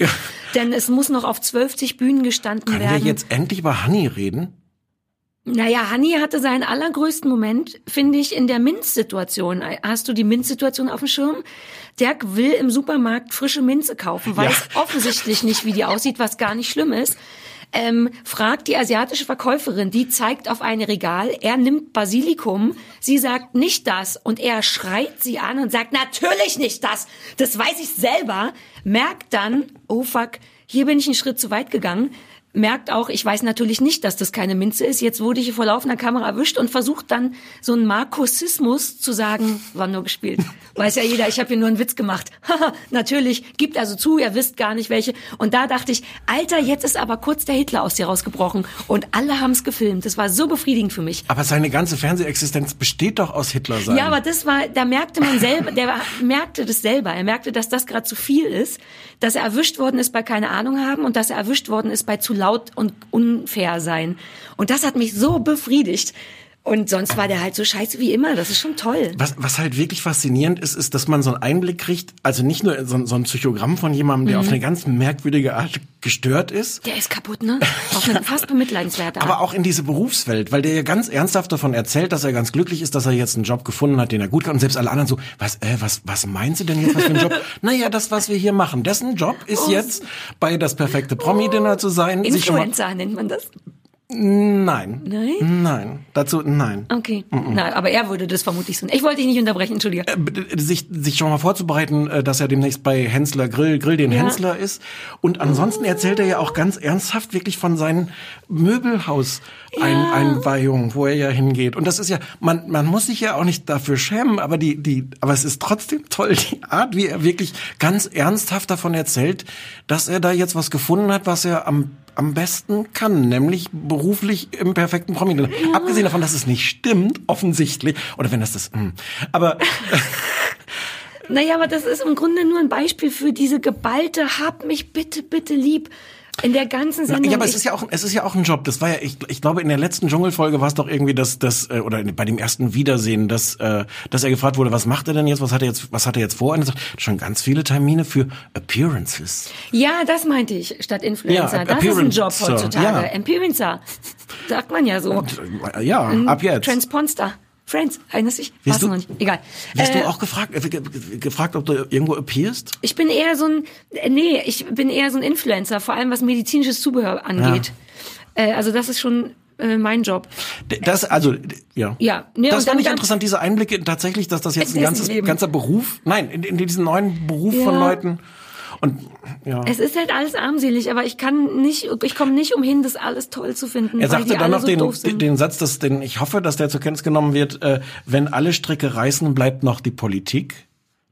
Denn es muss noch auf 12 Bühnen gestanden Können wir werden. jetzt endlich über Honey reden? Naja, Hanni hatte seinen allergrößten Moment, finde ich, in der Minzsituation. Hast du die Minzsituation auf dem Schirm? Dirk will im Supermarkt frische Minze kaufen, weiß offensichtlich nicht, wie die aussieht, was gar nicht schlimm ist. Ähm, fragt die asiatische Verkäuferin, die zeigt auf ein Regal, er nimmt Basilikum, sie sagt nicht das und er schreit sie an und sagt natürlich nicht das, das weiß ich selber, merkt dann, oh fuck, hier bin ich einen Schritt zu weit gegangen, merkt auch, ich weiß natürlich nicht, dass das keine Minze ist. Jetzt wurde ich hier vor laufender Kamera erwischt und versucht dann so einen Markusismus zu sagen, war nur gespielt. Weiß ja jeder, ich habe hier nur einen Witz gemacht. Haha, natürlich, gibt also zu, ihr wisst gar nicht welche. Und da dachte ich, Alter, jetzt ist aber kurz der Hitler aus dir rausgebrochen und alle haben es gefilmt. Das war so befriedigend für mich. Aber seine ganze Fernsehexistenz besteht doch aus Hitler sein. Ja, aber das war, da merkte man selber, der war- merkte das selber. Er merkte, dass das gerade zu viel ist, dass er erwischt worden ist bei keine Ahnung haben und dass er erwischt worden ist bei zu laut und unfair sein. Und das hat mich so befriedigt. Und sonst war der halt so scheiße wie immer. Das ist schon toll. Was, was halt wirklich faszinierend ist, ist, dass man so einen Einblick kriegt, also nicht nur so, so ein Psychogramm von jemandem, der Mhm. auf eine ganz merkwürdige Art gestört ist, Der ist kaputt, ne? Auf eine fast bemitleidenswerte Art. aber auch in diese Berufswelt, weil der ja ganz ernsthaft davon erzählt, dass er ganz glücklich ist, dass er jetzt einen Job gefunden hat, den er gut kann. Und selbst alle anderen so, was, äh, was, was meinen Sie denn jetzt, was für ein Job? naja, das, was wir hier machen. Dessen Job ist jetzt, bei das perfekte Promi-Dinner zu sein. Influencer nennt man das. Nein. Nein? Nein. Dazu, nein. Okay. Na, aber er würde das vermutlich so. Ich wollte dich nicht unterbrechen, entschuldige. Äh, sich, sich schon mal vorzubereiten, äh, dass er demnächst bei Hensler Grill, Grill den Ja. Hensler ist. Und ansonsten erzählt er ja auch ganz ernsthaft wirklich von seinen Möbelhaus-Einweihungen, wo er ja hingeht. Und das ist ja, man, man muss sich ja auch nicht dafür schämen, aber die, die, aber es ist trotzdem toll, die Art, wie er wirklich ganz ernsthaft davon erzählt, dass er da jetzt was gefunden hat, was er am am besten kann, nämlich beruflich im perfekten Promi. Abgesehen davon, dass es nicht stimmt, offensichtlich, oder wenn das das, hm. aber Naja, aber das ist im Grunde nur ein Beispiel für diese geballte, hab mich bitte, bitte lieb. In der ganzen Sendung. Ja, aber es ist ja auch, es ist ja auch ein Job. Das war ja, ich, ich glaube, in der letzten Dschungelfolge war es doch irgendwie das, das, äh, oder bei dem ersten Wiedersehen, dass, äh, dass er gefragt wurde, was macht er denn jetzt, was hat er jetzt, was hat er jetzt vor? Und er sagt, schon ganz viele Termine für Appearances. Ja, das meinte ich, statt Influencer. Ja, das ist ein Job Appearancer, heutzutage. ja. Influencer. Sagt man ja so. Ja, ab jetzt. Transponster. Friends, erinnerst dich? Warst du- noch nicht? Egal. Wirst Äh, du auch gefragt, äh, ge- ge- gefragt, ob du irgendwo appearst? Ich bin eher so ein, äh, nee, ich bin eher so ein Influencer, vor allem was medizinisches Zubehör angeht. Äh, also das ist schon äh, mein Job. Das, also, ja. Ja, nee, das fand ich interessant, diese Einblicke tatsächlich, dass das jetzt In ein ganzes, Leben. ganzer Beruf, nein, in, in diesen neuen Beruf von Ja. Leuten. Und, ja. Es ist halt alles armselig, aber ich kann nicht, ich komme nicht umhin, das alles toll zu finden. Er sagte dann noch so den, den Satz, dass, den ich hoffe, dass der zur Kenntnis genommen wird, äh, wenn alle Stricke reißen, bleibt noch die Politik.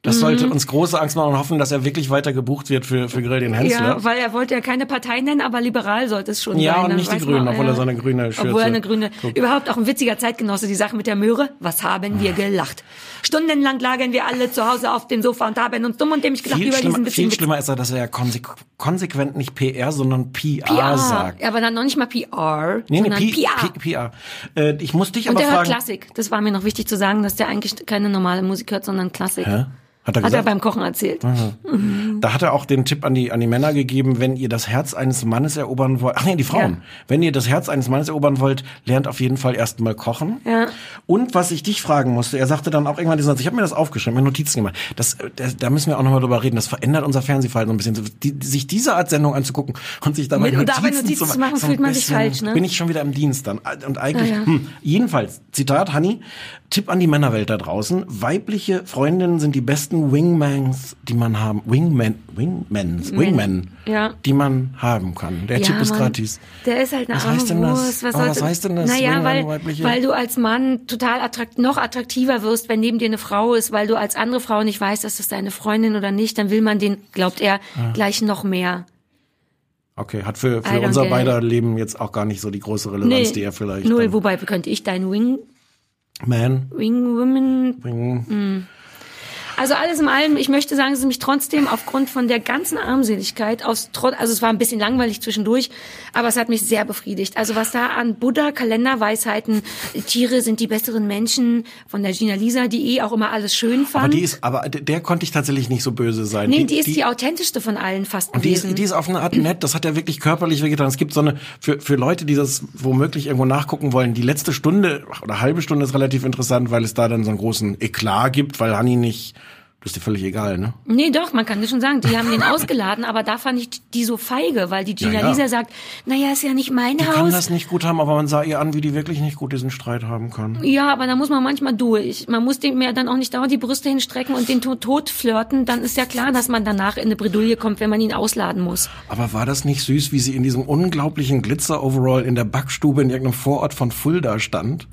Mhm. Das sollte uns große Angst machen und hoffen, dass er wirklich weiter gebucht wird für, für Grill den Hensler. Ja, weil er wollte ja keine Partei nennen, aber liberal sollte es schon Ja, sein. und dann nicht die Grünen, obwohl er seine grüne Schürze Obwohl er eine grüne. guckt. Überhaupt auch ein witziger Zeitgenosse, die Sache mit der Möhre. Was haben wir gelacht? Stundenlang lagen wir alle zu Hause auf dem Sofa und haben uns dumm und dämlich gelacht viel über diesen viel Witz. schlimmer ist er, dass er ja konsequ konsequent nicht PR, sondern PR, PR. sagt. Aber dann noch nicht mal PR, Nee, nee, sondern P PR. P PR. Äh, ich muss dich Und aber der hört fragen. Klassik. Das war mir noch wichtig zu sagen, dass der eigentlich keine normale Musik hört, sondern Klassik. Hä? Hat er Hat er gesagt? beim Kochen erzählt. Da hat er auch den Tipp an die, an die Männer gegeben, wenn ihr das Herz eines Mannes erobern wollt, ach nee, die Frauen. Ja. Wenn ihr das Herz eines Mannes erobern wollt, lernt auf jeden Fall erst mal kochen. Ja. Und was ich dich fragen musste, er sagte dann auch irgendwann diesen Satz, ich habe mir das aufgeschrieben, mir Notizen gemacht. Das, äh, da, müssen wir auch nochmal drüber reden. Das verändert unser Fernsehverhalten so ein bisschen. Die, sich diese Art Sendung anzugucken und sich dabei Mit- und Notizen, dabei Notizen zu machen, so fühlt man sich falsch, ne? Bin ich schon wieder im Dienst dann. Und eigentlich, Ah, ja. hm, jedenfalls, Zitat, Hanni, Tipp an die Männerwelt da draußen. Weibliche Freundinnen sind die besten Wingmans, die man haben, Wingman, Wingmans, Wingmen, Ja. die man haben kann. Der Tipp ist Mann. gratis. Der ist halt eine Was heißt denn das? Was, soll's- was heißt denn das? Naja, weil, weibliche- weil du als Mann total attrakt, noch attraktiver wirst, wenn neben dir eine Frau ist, weil du als andere Frau nicht weißt, dass das deine Freundin oder nicht, dann will man den, glaubt er, Ah. gleich noch mehr. Okay, hat für, für unser beider Leben jetzt auch gar nicht so die große Relevanz, die er vielleicht. Null, wobei könnte ich dein Wing, Man. Wing Women bringen. Also alles in allem, ich möchte sagen, dass es mich trotzdem aufgrund von der ganzen Armseligkeit aus also es war ein bisschen langweilig zwischendurch, aber es hat mich sehr befriedigt. Also was da an Buddha Kalenderweisheiten, Tiere sind die besseren Menschen von der Gina Lisa, die eh auch immer alles schön fand. Aber die ist, aber der konnte ich tatsächlich nicht so böse sein. nee, die, ist die, authentischste von allen fast Und die ist, die ist auf eine Art nett, das hat er wirklich körperlich wehgetan. Es gibt so eine, für, für Leute, die das womöglich irgendwo nachgucken wollen, die letzte Stunde oder halbe Stunde ist relativ interessant, weil es da dann so einen großen Eklat gibt, weil Hanni nicht, das ist dir völlig egal, ne? Nee, doch, man kann das schon sagen. Die haben den ausgeladen, aber da fand ich die so feige, weil die Gina Ja, ja. Lisa sagt, naja, ist ja nicht mein Die kann Haus. das nicht gut haben, aber man sah ihr an, wie die wirklich nicht gut diesen Streit haben kann. Ja, aber da muss man manchmal durch. Man muss dem ja dann auch nicht dauernd die Brüste hinstrecken und den Tod, Tod flirten. Dann ist ja klar, dass man danach in eine Bredouille kommt, wenn man ihn ausladen muss. Aber war das nicht süß, wie sie in diesem unglaublichen Glitzer-Overall in der Backstube in irgendeinem Vorort von Fulda stand?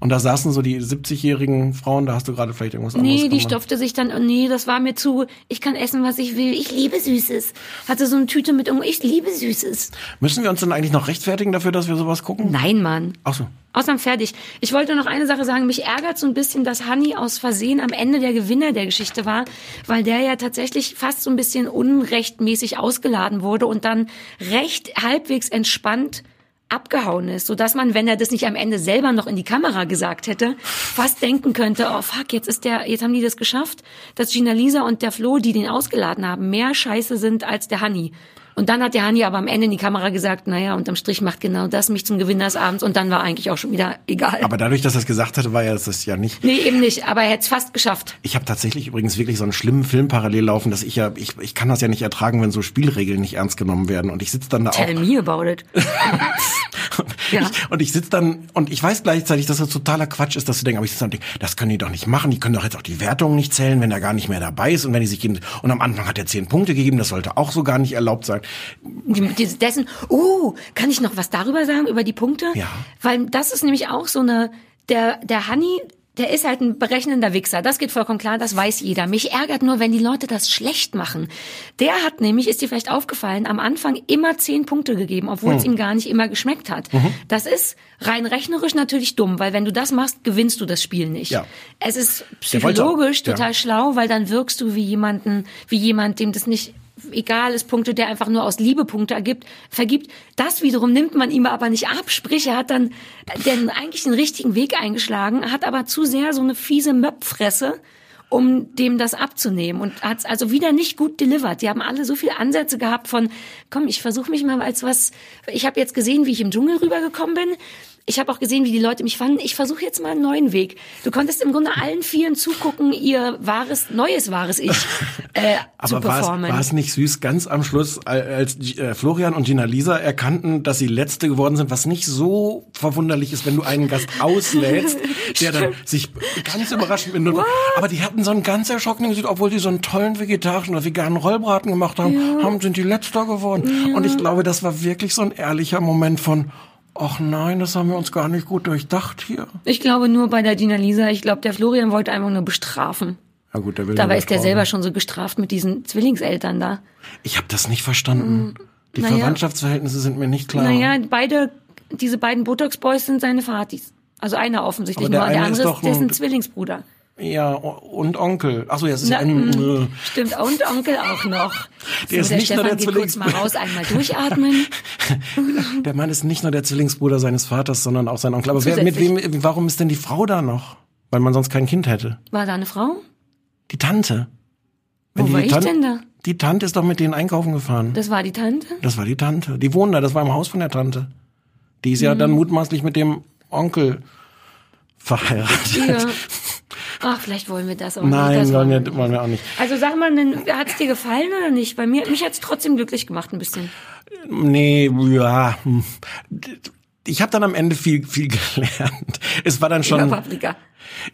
Und da saßen so die 70-jährigen Frauen, da hast du gerade vielleicht irgendwas anderes Nee, die gemacht. stopfte sich dann, oh nee, das war mir zu, ich kann essen, was ich will, ich liebe Süßes. Hatte so eine Tüte mit, irgendwo, ich liebe Süßes. Müssen wir uns denn eigentlich noch rechtfertigen dafür, dass wir sowas gucken? Nein, Mann. Ach so. Außerdem fertig. Ich wollte noch eine Sache sagen. Mich ärgert so ein bisschen, dass Hanni aus Versehen am Ende der Gewinner der Geschichte war, weil der ja tatsächlich fast so ein bisschen unrechtmäßig ausgeladen wurde und dann recht halbwegs entspannt abgehauen ist, so dass man, wenn er das nicht am Ende selber noch in die Kamera gesagt hätte, fast denken könnte, oh fuck, jetzt ist der, jetzt haben die das geschafft, dass Gina Lisa und der Flo, die den ausgeladen haben, mehr Scheiße sind als der Hanni. Und dann hat der Hani aber am Ende in die Kamera gesagt, naja, unterm Strich macht genau das mich zum Gewinner des Abends und dann war eigentlich auch schon wieder egal. Aber dadurch, dass er es gesagt hatte, war ja das ja nicht. nee, eben nicht, aber er hätte es fast geschafft. Ich habe tatsächlich übrigens wirklich so einen schlimmen Film parallel laufen, dass ich ja, ich, ich kann das ja nicht ertragen, wenn so Spielregeln nicht ernst genommen werden. Und ich sitze dann da Tell auch. me about it. Ja. Ich, und ich sitze dann und ich weiß gleichzeitig, dass das totaler Quatsch ist, dass du denkst, aber ich sitze dann und denk, das können die doch nicht machen. Die können doch jetzt auch die Wertungen nicht zählen, wenn er gar nicht mehr dabei ist und wenn die sich geben. Und am Anfang hat er zehn Punkte gegeben, das sollte auch so gar nicht erlaubt sein. Die- Dessen, uh, kann ich noch was darüber sagen, über die Punkte? Ja. Weil das ist nämlich auch so eine, der, der Hanni, der ist halt ein berechnender Wichser. Das geht vollkommen klar, das weiß jeder. Mich ärgert nur, wenn die Leute das schlecht machen. Der hat nämlich, ist dir vielleicht aufgefallen, am Anfang immer zehn Punkte gegeben, obwohl Hm. es ihm gar nicht immer geschmeckt hat. Mhm. Das ist rein rechnerisch natürlich dumm, weil wenn du das machst, gewinnst du das Spiel nicht. Ja. Es ist psychologisch ja. total schlau, weil dann wirkst du wie jemanden, wie jemand, dem das nicht egal ist, Punkte, der einfach nur aus Liebe Punkte ergibt, vergibt. Das wiederum nimmt man ihm aber nicht ab. Sprich, er hat dann den eigentlich den richtigen Weg eingeschlagen, hat aber zu sehr so eine fiese Möpfresse, um dem das abzunehmen und hat es also wieder nicht gut delivered. Die haben alle so viele Ansätze gehabt von, komm, ich versuche mich mal als was. Ich habe jetzt gesehen, wie ich im Dschungel rübergekommen bin. Ich habe auch gesehen, wie die Leute mich fanden. Ich versuche jetzt mal einen neuen Weg. Du konntest im Grunde allen Vieren zugucken, ihr wahres, neues wahres Ich äh, zu Aber war es, performen. war es nicht süß, ganz am Schluss, als äh, Florian und Gina Lisa erkannten, dass sie Letzte geworden sind, was nicht so verwunderlich ist, wenn du einen Gast auslädst, der dann sich ganz überraschend mit Aber die hatten so einen ganz erschrockenen Gesicht, obwohl die so einen tollen vegetarischen oder veganen Rollbraten gemacht haben, haben sind die Letzter geworden. Und ich glaube, das war wirklich so ein ehrlicher Moment von, ach nein, das haben wir uns gar nicht gut durchdacht hier. Ich glaube nur bei der Dina Lisa. Ich glaube, der Florian wollte einfach nur bestrafen. Ja gut, der will Dabei ist der selber schon so gestraft mit diesen Zwillingseltern da. Ich habe das nicht verstanden. Die Mm, naja. Verwandtschaftsverhältnisse sind mir nicht klar. Naja, beide, diese beiden Botox-Boys sind seine Vatis. Also einer offensichtlich Aber der nur, der eine ist andere ist, der ist nur- Zwillingsbruder. Ja, und Onkel. Ach so, ja, es ist Na, ja ein, mm, Stimmt, und Onkel auch noch. Der ist nicht nur Stefan der geht kurz mal Zwillingsbruder. raus, einmal durchatmen. der Mann ist nicht nur der Zwillingsbruder seines Vaters, sondern auch sein Onkel. Aber wer, mit wem, warum ist denn die Frau da noch? Weil man sonst kein Kind hätte. War da eine Frau? Die Tante. Wo die war ich denn da? Die Tante ist doch mit denen einkaufen gefahren. Das war die Tante? Das war die Tante. Die wohnen da, das war im Haus von der Tante. Die ist ja Mhm. dann mutmaßlich mit dem Onkel verheiratet. Ja. Ach, vielleicht wollen wir das auch nicht. Nein, wollen wir, wollen wir auch nicht. Also sag mal, hat es dir gefallen oder nicht? Bei mir, mich hat es trotzdem glücklich gemacht ein bisschen. Nee, ja. hm. Ich habe dann am Ende viel, viel gelernt. Es war dann Über schon. Paprika.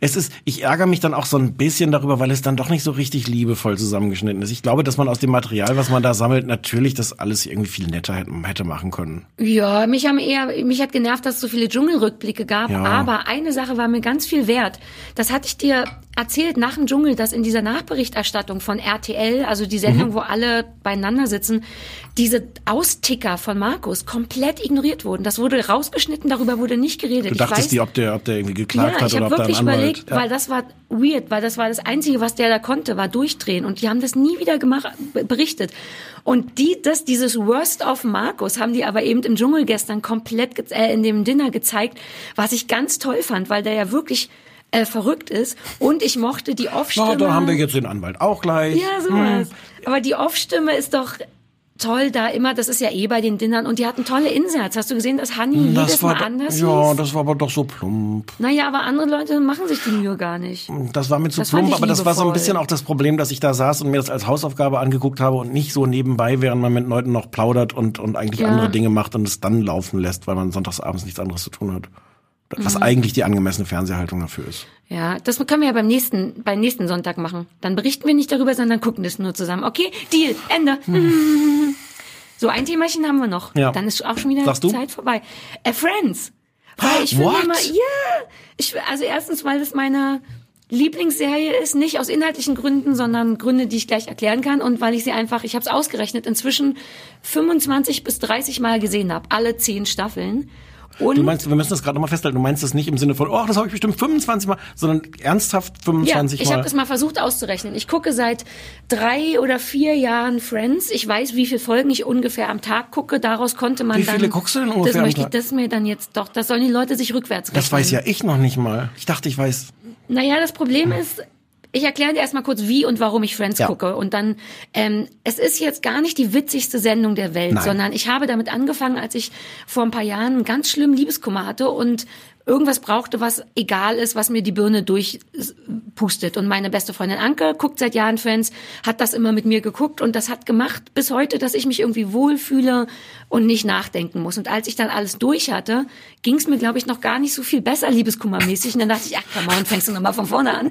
Es ist, ich ärgere mich dann auch so ein bisschen darüber, weil es dann doch nicht so richtig liebevoll zusammengeschnitten ist. Ich glaube, dass man aus dem Material, was man da sammelt, natürlich das alles irgendwie viel netter hätte, machen können. Ja, mich haben eher, mich hat genervt, dass es so viele Dschungelrückblicke gab. Ja. Aber eine Sache war mir ganz viel wert. Das hatte ich dir erzählt nach dem Dschungel, dass in dieser Nachberichterstattung von RTL, also die Sendung, wo alle beieinander sitzen, diese Austicker von Markus komplett ignoriert wurden. Das wurde rausgeschnitten, darüber wurde nicht geredet. Du Ich dachtest weiß- dir, ob der, ob der irgendwie geklagt ja, hat ich oder ob da ein Anwalt. Überlegt, weil das war weird, weil das war das Einzige, was der da konnte, war durchdrehen und die haben das nie wieder gemacht, berichtet. Und die, das, dieses Worst of Markus haben die aber eben im Dschungel gestern komplett, äh, in dem Dinner gezeigt, was ich ganz toll fand, weil der ja wirklich äh, verrückt ist und ich mochte die Off-Stimme. Na, da haben wir jetzt den Anwalt auch gleich. Ja, sowas. Aber die Off-Stimme ist doch toll da immer, das ist ja eh bei den Dinnern und die hatten tolle Inserts. Hast du gesehen, dass Hanni jedes Hm, das war, Mal anders ja, hieß? das war aber doch so plump. Naja, aber andere Leute machen sich die Mühe gar nicht. Das war mir zu Das plump, aber das war so ein bisschen auch das Problem, dass ich da saß und mir das als Hausaufgabe angeguckt habe und nicht so nebenbei, während man mit Leuten noch plaudert und, und eigentlich Ja. andere Dinge macht und es dann laufen lässt, weil man sonntagsabends nichts anderes zu tun hat. Mhm. Was eigentlich die angemessene Fernsehhaltung dafür ist. Ja, das können wir ja beim nächsten, beim nächsten Sonntag machen. Dann berichten wir nicht darüber, sondern gucken das nur zusammen. Okay, Deal, Ende. So, ein Themachen haben wir noch. Ja. Dann ist auch schon wieder Sagst du? Zeit vorbei. Äh, Friends. Weil ich finde What? immer, ja, ich, also erstens, weil es meine Lieblingsserie ist, nicht aus inhaltlichen Gründen, sondern Gründe, die ich gleich erklären kann und weil ich sie einfach, ich habe es ausgerechnet, inzwischen 25 bis 30 Mal gesehen habe, alle zehn Staffeln. Und Du meinst, wir müssen das gerade nochmal festhalten, du meinst das nicht im Sinne von, oh, das habe ich bestimmt 25 Mal, sondern ernsthaft 25 ja, ich Mal. habe das mal versucht auszurechnen. Ich gucke seit drei oder vier Jahren Friends. Ich weiß, wie viele Folgen ich ungefähr am Tag gucke. Daraus konnte man Wie dann. viele guckst du denn ungefähr Das möchte ich, das mir dann jetzt doch. Das sollen die Leute sich rückwärts rechnen. das weiß ja ich noch nicht mal. Ich dachte, ich weiß. Naja, das Problem ist, ich erkläre dir erstmal kurz, wie und warum ich Friends Ja. gucke. Und dann, ähm, es ist jetzt gar nicht die witzigste Sendung der Welt, Nein. sondern ich habe damit angefangen, als ich vor ein paar Jahren einen ganz schlimmen Liebeskummer hatte und irgendwas brauchte, was egal ist, was mir die Birne durchpustet. Und meine beste Freundin Anke guckt seit Jahren Friends, hat das immer mit mir geguckt und das hat gemacht bis heute, dass ich mich irgendwie wohlfühle und nicht nachdenken muss. Und als ich dann alles durch hatte, ging es mir, glaube ich, noch gar nicht so viel besser liebeskummermäßig. Und dann dachte ich, ach komm mal, und fängst du nochmal von vorne an.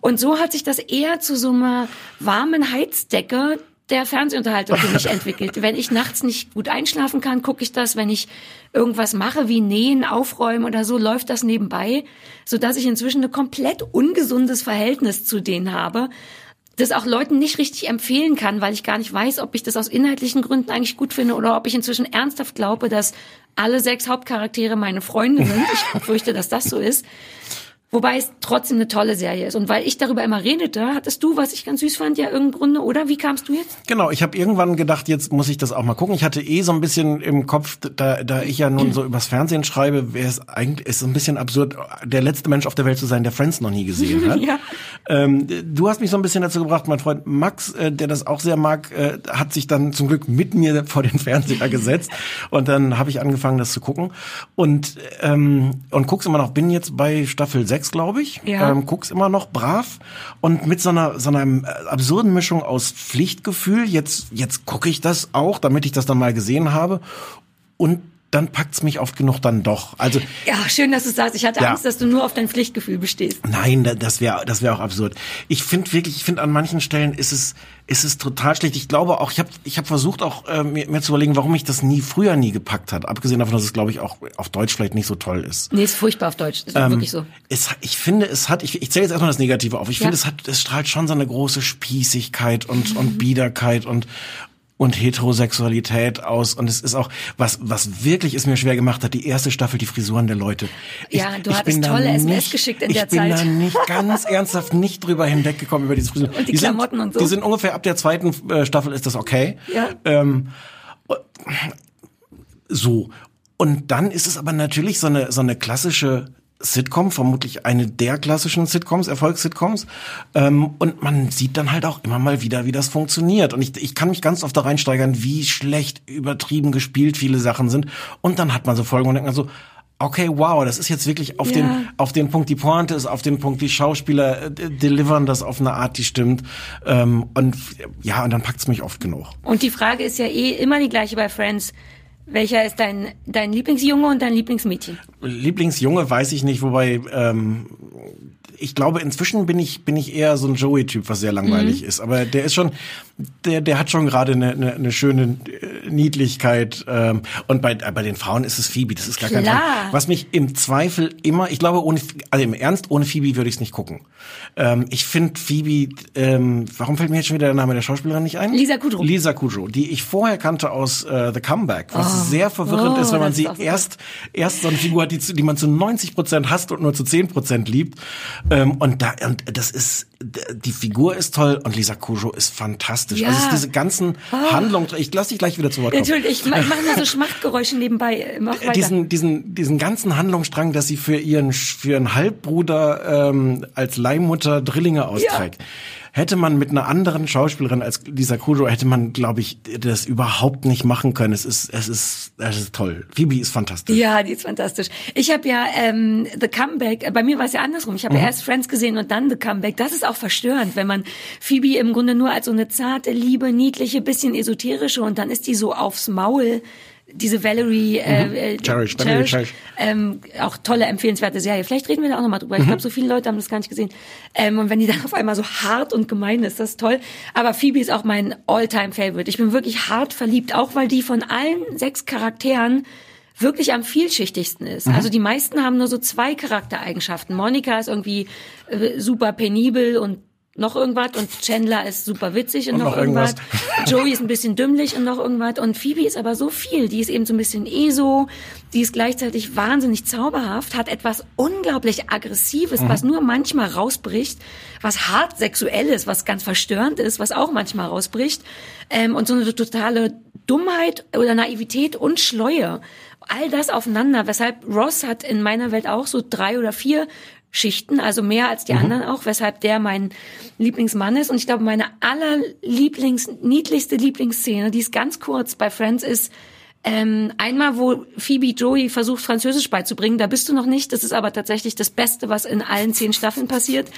Und so hat sich das eher zu so einer warmen Heizdecke der Fernsehunterhaltung für mich entwickelt. Wenn ich nachts nicht gut einschlafen kann, gucke ich das. Wenn ich irgendwas mache, wie nähen, aufräumen oder so, läuft das nebenbei, sodass ich inzwischen ein komplett ungesundes Verhältnis zu denen habe, das auch Leuten nicht richtig empfehlen kann, weil ich gar nicht weiß, ob ich das aus inhaltlichen Gründen eigentlich gut finde oder ob ich inzwischen ernsthaft glaube, dass alle sechs Hauptcharaktere meine Freunde sind. Ich fürchte, dass das so ist. Wobei es trotzdem eine tolle Serie ist. Und weil ich darüber immer redete, hattest du, was ich ganz süß fand, ja irgendeinen Grunde, oder? Wie kamst du jetzt? Genau, ich habe irgendwann gedacht, jetzt muss ich das auch mal gucken. Ich hatte eh so ein bisschen im Kopf, da, da ich ja nun so übers Fernsehen schreibe, wäre es eigentlich ist so ein bisschen absurd, der letzte Mensch auf der Welt zu sein, der Friends noch nie gesehen hat. Ja. ähm, du hast mich so ein bisschen dazu gebracht, mein Freund Max, äh, der das auch sehr mag, äh, hat sich dann zum Glück mit mir vor den Fernseher gesetzt und dann habe ich angefangen, das zu gucken und ähm, und guck's immer noch. Bin jetzt bei Staffel 6, glaube ich. Ja. Ähm, guck's immer noch brav und mit so einer so einer äh, absurden Mischung aus Pflichtgefühl. Jetzt jetzt gucke ich das auch, damit ich das dann mal gesehen habe und dann packt's mich oft genug dann doch. Also Ja, schön, dass du sagst. Ich hatte Ja. Angst, dass du nur auf dein Pflichtgefühl bestehst. Nein, da- das wäre das wäre auch absurd. Ich finde wirklich, ich finde an manchen Stellen ist es ist es total schlecht. Ich glaube auch, ich habe ich habe versucht auch äh, mir, mir zu überlegen, warum mich das nie früher nie gepackt hat. Abgesehen davon, dass es glaube ich auch auf Deutsch vielleicht nicht so toll ist. Nee, ist furchtbar auf Deutsch. Ist Ähm, wirklich so. Es, ich finde, es hat, ich, ich zähle jetzt erstmal das Negative auf. Ich Ja. finde, es hat, es strahlt schon so eine große Spießigkeit und, und Biederkeit und, und Heterosexualität aus. Und es ist auch, was, was wirklich es mir schwer gemacht hat, die erste Staffel, die Frisuren der Leute. Ja, du hattest bin da tolle SMS nicht- geschickt in ich der bin Zeit. da nicht ganz ernsthaft nicht drüber hinweggekommen über diese Frisuren. Und die Klamotten sind, und so. Die sind ungefähr ab der zweiten äh, Staffel ist das okay. Ja. Ähm, so. Und dann ist es aber natürlich so eine, so eine klassische Sitcom, vermutlich eine der klassischen Sitcoms, Erfolgssitcoms. Ähm, und man sieht dann halt auch immer mal wieder, wie das funktioniert. Und ich, ich kann mich ganz oft da reinsteigern, wie schlecht übertrieben gespielt viele Sachen sind. Und dann hat man so Folgen und denkt man so, okay, wow, das ist jetzt wirklich auf Ja. den, auf den Punkt, die Pointe ist auf den Punkt, die Schauspieler äh, delivern das auf eine Art, die stimmt. Ähm, und ja, und dann packt's mich oft genug. Und die Frage ist ja eh immer die gleiche bei Friends. Welcher ist dein, dein Lieblingsjunge und dein Lieblingsmädchen? Lieblingsjunge weiß ich nicht, wobei ähm, ich glaube, inzwischen bin ich, bin ich eher so ein Joey-Typ, was sehr langweilig Mhm. ist. Aber der ist schon, der, der hat schon gerade eine, eine, eine schöne äh, Niedlichkeit. Ähm, und bei, bei den Frauen ist es Phoebe, das ist gar kein Klar. Fall. Was mich im Zweifel immer, ich glaube, ohne, also im Ernst, ohne Phoebe würde ich es nicht gucken. Ähm, ich finde Phoebe, ähm, warum fällt mir jetzt schon wieder der Name der Schauspielerin nicht ein? Lisa Kudrow. Lisa Kudrow, die ich vorher kannte aus äh, The Comeback, was sehr verwirrend Oh, ist, wenn man das sie erst erst so eine Figur hat, die, die man zu 90 Prozent hasst und nur zu 10 Prozent liebt. Ähm, und da und das ist die Figur ist toll und Lisa Kudrow ist fantastisch. Ja. Also es ist diese ganzen Handlungen. Ich lass dich gleich wieder zu Wort kommen. Entschuldigung, ich ma- mach nur so Schmachtgeräusche nebenbei. Mach weiter. diesen, diesen, diesen ganzen Handlungsstrang, dass sie für ihren, für ihren Halbbruder ähm, als Leihmutter Drillinge austrägt. Hätte man mit einer anderen Schauspielerin als Lisa Kudrow, hätte man, glaube ich, das überhaupt nicht machen können. Es ist, es ist, es ist toll. Phoebe ist fantastisch. Ja, die ist fantastisch. Ich habe ja ähm, The Comeback, äh, bei mir war es ja andersrum. Ich habe Mhm. ja erst Friends gesehen und dann The Comeback. Das ist auch verstörend, wenn man Phoebe im Grunde nur als so eine zarte, liebe, niedliche, bisschen esoterische und dann ist die so aufs Maul. Diese Valerie, äh, äh, Cherish, Valerie Cherish. Ähm, auch tolle, empfehlenswerte Serie. Vielleicht reden wir da auch nochmal drüber. Ich Mhm. glaube, so viele Leute haben das gar nicht gesehen. Ähm, und wenn die dann auf einmal so hart und gemein ist, das ist toll. Aber Phoebe ist auch mein All-Time-Favorite. Ich bin wirklich hart verliebt, auch weil die von allen sechs Charakteren wirklich am vielschichtigsten ist. Mhm. Also die meisten haben nur so zwei Charaktereigenschaften. Monika ist irgendwie äh, super penibel und noch irgendwas und Chandler ist super witzig und, Und noch, noch irgendwas. irgendwas. Joey ist ein bisschen dümmlich und noch irgendwas und Phoebe ist aber so viel. Die ist eben so ein bisschen ESO, die ist gleichzeitig wahnsinnig zauberhaft, hat etwas unglaublich Aggressives, was nur manchmal rausbricht, was hart sexuell ist, was ganz verstörend ist, was auch manchmal rausbricht ähm, und so eine totale Dummheit oder Naivität und Schleue. All das aufeinander, weshalb Ross hat in meiner Welt auch so drei oder vier Schichten, also mehr als die anderen auch, weshalb der mein Lieblingsmann ist. Und ich glaube, meine allerlieblings, niedlichste Lieblingsszene, die ist ganz kurz bei Friends, ist ähm, einmal, wo Phoebe Joey versucht, Französisch beizubringen. Da bist du noch nicht. Das ist aber tatsächlich das Beste, was in allen zehn Staffeln passiert.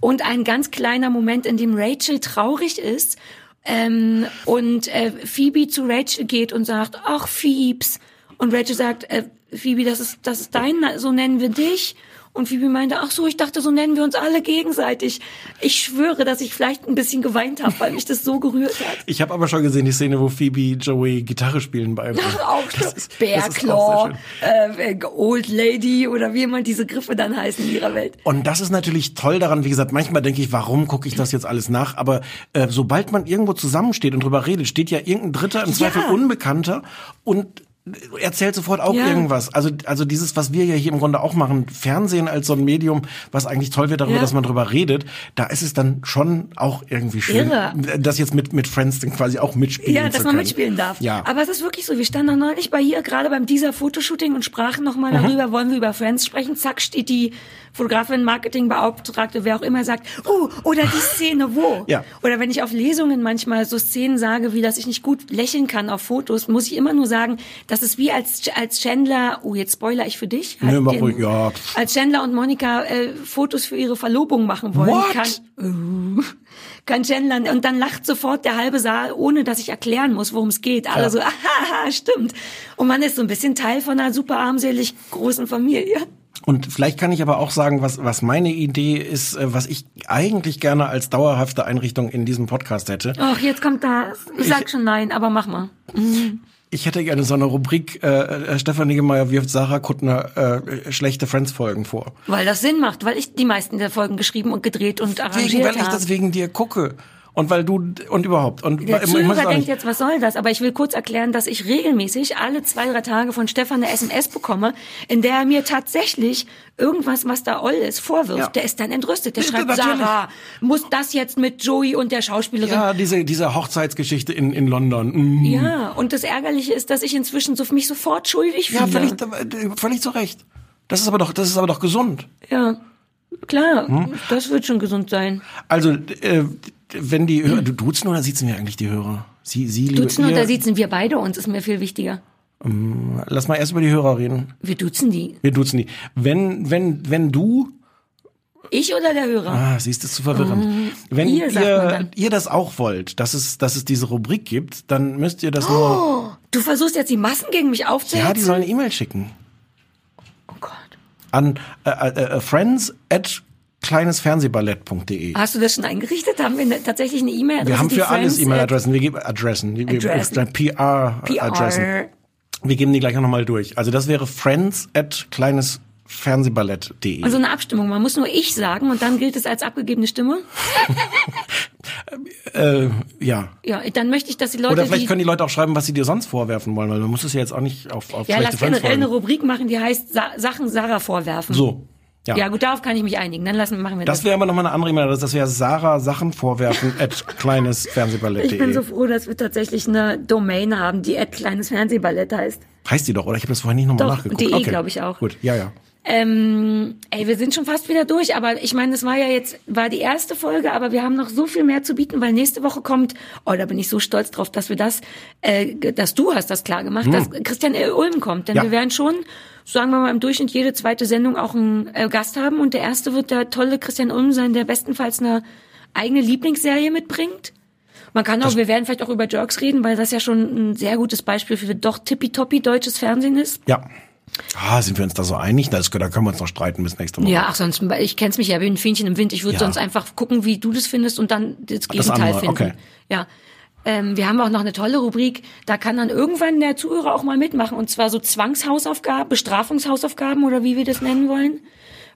Und ein ganz kleiner Moment, in dem Rachel traurig ist ähm, und äh, Phoebe zu Rachel geht und sagt, ach Phoebes. Und Rachel sagt, äh, Phoebe, das ist, das ist dein, so nennen wir dich. Und Phoebe meinte, ach so, ich dachte, so nennen wir uns alle gegenseitig. Ich schwöre, dass ich vielleicht ein bisschen geweint habe, weil mich das so gerührt hat. Ich habe aber schon gesehen die Szene, wo Phoebe Joey Gitarre spielen beibringt. auch Das ist- das auch sehr schön. äh, Old Lady oder wie immer diese Griffe dann heißen in ihrer Welt. Und das ist natürlich toll daran, wie gesagt, manchmal denke ich, warum gucke ich das jetzt alles nach? Aber äh, sobald man irgendwo zusammensteht und drüber redet, steht ja irgendein Dritter, im Zweifel Unbekannter und erzählt sofort auch Ja. irgendwas. Also, also dieses, was wir ja hier im Grunde auch machen, Fernsehen als so ein Medium, was eigentlich toll wird darüber, Ja. dass man drüber redet, da ist es dann schon auch irgendwie schön, Irre. das jetzt mit, mit Friends dann quasi auch mitspielen Ja, dass man mitspielen darf. Ja. Aber es ist wirklich so. Wir standen noch neulich bei hier gerade beim dieser Fotoshooting und sprachen nochmal Mhm. darüber, wollen wir über Friends sprechen. Zack, steht die Fotografin, Marketingbeauftragte, wer auch immer sagt, oh, oder die Szene wo. Ja. Oder wenn ich auf Lesungen manchmal so Szenen sage, wie dass ich nicht gut lächeln kann auf Fotos, muss ich immer nur sagen, das ist wie als, als Chandler, oh, jetzt spoiler ich für dich. Nö, mach den- ruhig, ja. Als Chandler und Monika äh, Fotos für ihre Verlobung machen wollen, What? kann, uh, kann Chandler und dann lacht sofort der halbe Saal, ohne dass ich erklären muss, worum es geht. Alle Ja. so, aha, stimmt. Und man ist so ein bisschen Teil von einer super armselig großen Familie. Und vielleicht kann ich aber auch sagen, was, was meine Idee ist, äh, was ich eigentlich gerne als dauerhafte Einrichtung in diesem Podcast hätte. Ach, jetzt kommt das. Ich sag schon nein, aber mach mal. Ich hätte gerne so eine Rubrik, äh, äh, Stefan Niggemeier wirft Sarah Kuttner äh, schlechte Friends-Folgen vor. Weil das Sinn macht, weil ich die meisten der Folgen geschrieben und gedreht und arrangiert weil ich habe. das wegen dir gucke. Und weil du, und überhaupt. Und Der ich Zuhörer denkt jetzt, was soll das? Aber ich will kurz erklären, dass ich regelmäßig alle zwei, drei Tage von Stefan eine SMS bekomme, in der er mir tatsächlich irgendwas, was da Oll ist, vorwirft. Ja. Der ist dann entrüstet. Der Ja, schreibt, natürlich. Sarah, muss das jetzt mit Joey und der Schauspielerin? ja, diese, diese Hochzeitsgeschichte in, in London. Mhm. Ja, und das Ärgerliche ist, dass ich inzwischen so mich sofort schuldig fühle. Ja, völlig, völlig zu Recht. Das ist aber doch, das ist aber doch gesund. Ja, klar, Hm? das wird schon gesund sein. Also, äh, wenn die Hörer, du duzen oder siezen wir eigentlich die Hörer? Sie, sie, Duzen oder siezen wir beide uns, ist mir viel wichtiger. Lass mal erst über die Hörer reden. Wir duzen die. Wir duzen die. Wenn, wenn, wenn du Ich oder der Hörer? Ah, siehst du, ist zu verwirrend. Wenn ihr, ihr, ihr das auch wollt, dass es, dass es diese Rubrik gibt, dann müsst ihr das nur, Du versuchst jetzt die Massen gegen mich aufzuhetzen? ja, die sollen eine E-Mail schicken. Oh Gott. An äh, äh, äh, friends at kleinesfernsehballett.de. Hast du das schon eingerichtet? Haben wir eine, tatsächlich eine E-Mail-Adresse? Wir haben für alles E-Mail-Adressen. Wir geben Adressen. Wir geben. PR-Adressen. PR. Wir geben die gleich nochmal durch. Also das wäre friends at kleinesfernsehballett.de. Also eine Abstimmung. Man muss nur ich sagen und dann gilt es als abgegebene Stimme. äh, ja. Ja, dann möchte ich, dass die Leute, Oder vielleicht die, können die Leute auch schreiben, was sie dir sonst vorwerfen wollen, weil man muss es ja jetzt auch nicht auf, auf ja, schlechte lass generell eine. Rubrik machen, die heißt Sa Sachen Sarah vorwerfen. So. Ja. Ja, gut, darauf kann ich mich einigen. Dann lassen, machen wir das. Das wäre aber nochmal eine andere E-Mail, das wäre Sarah Sachen vorwerfen at kleinesfernsehballett.de. ich bin so froh, dass wir tatsächlich eine Domain haben, die at kleines Fernsehballett heißt. Heißt die doch, oder? Ich habe das vorhin nicht nochmal nachgeguckt. DE, okay. glaub ich auch. Gut, ja, ja. Ähm, ey, wir sind schon fast wieder durch, aber ich meine, das war ja jetzt, war die erste Folge, aber wir haben noch so viel mehr zu bieten, weil nächste Woche kommt, oh, da bin ich so stolz drauf, dass wir das, äh, dass du hast das klar gemacht, dass Christian. Ulm kommt, denn Hm. Ja. wir werden schon, sagen wir mal, im Durchschnitt jede zweite Sendung auch einen äh, Gast haben und der erste wird der tolle Christian Ulm sein, der bestenfalls eine eigene Lieblingsserie mitbringt. Man kann auch, wir werden vielleicht auch über Jerks reden, weil das ja schon ein sehr gutes Beispiel für doch tippitoppi deutsches Fernsehen ist. Ja. Ah, sind wir uns da so einig? Das, da können wir uns noch streiten bis nächste Woche. Ja, ach sonst, ich kenn's mich ja, bin ein Fähnchen im Wind. Ich würde Ja. sonst einfach gucken, wie du das findest und dann das Gegenteil andere, finden. okay. Ja. Ähm, wir haben auch noch eine tolle Rubrik, da kann dann irgendwann der Zuhörer auch mal mitmachen. Und zwar so Zwangshausaufgaben, Bestrafungshausaufgaben oder wie wir das nennen wollen.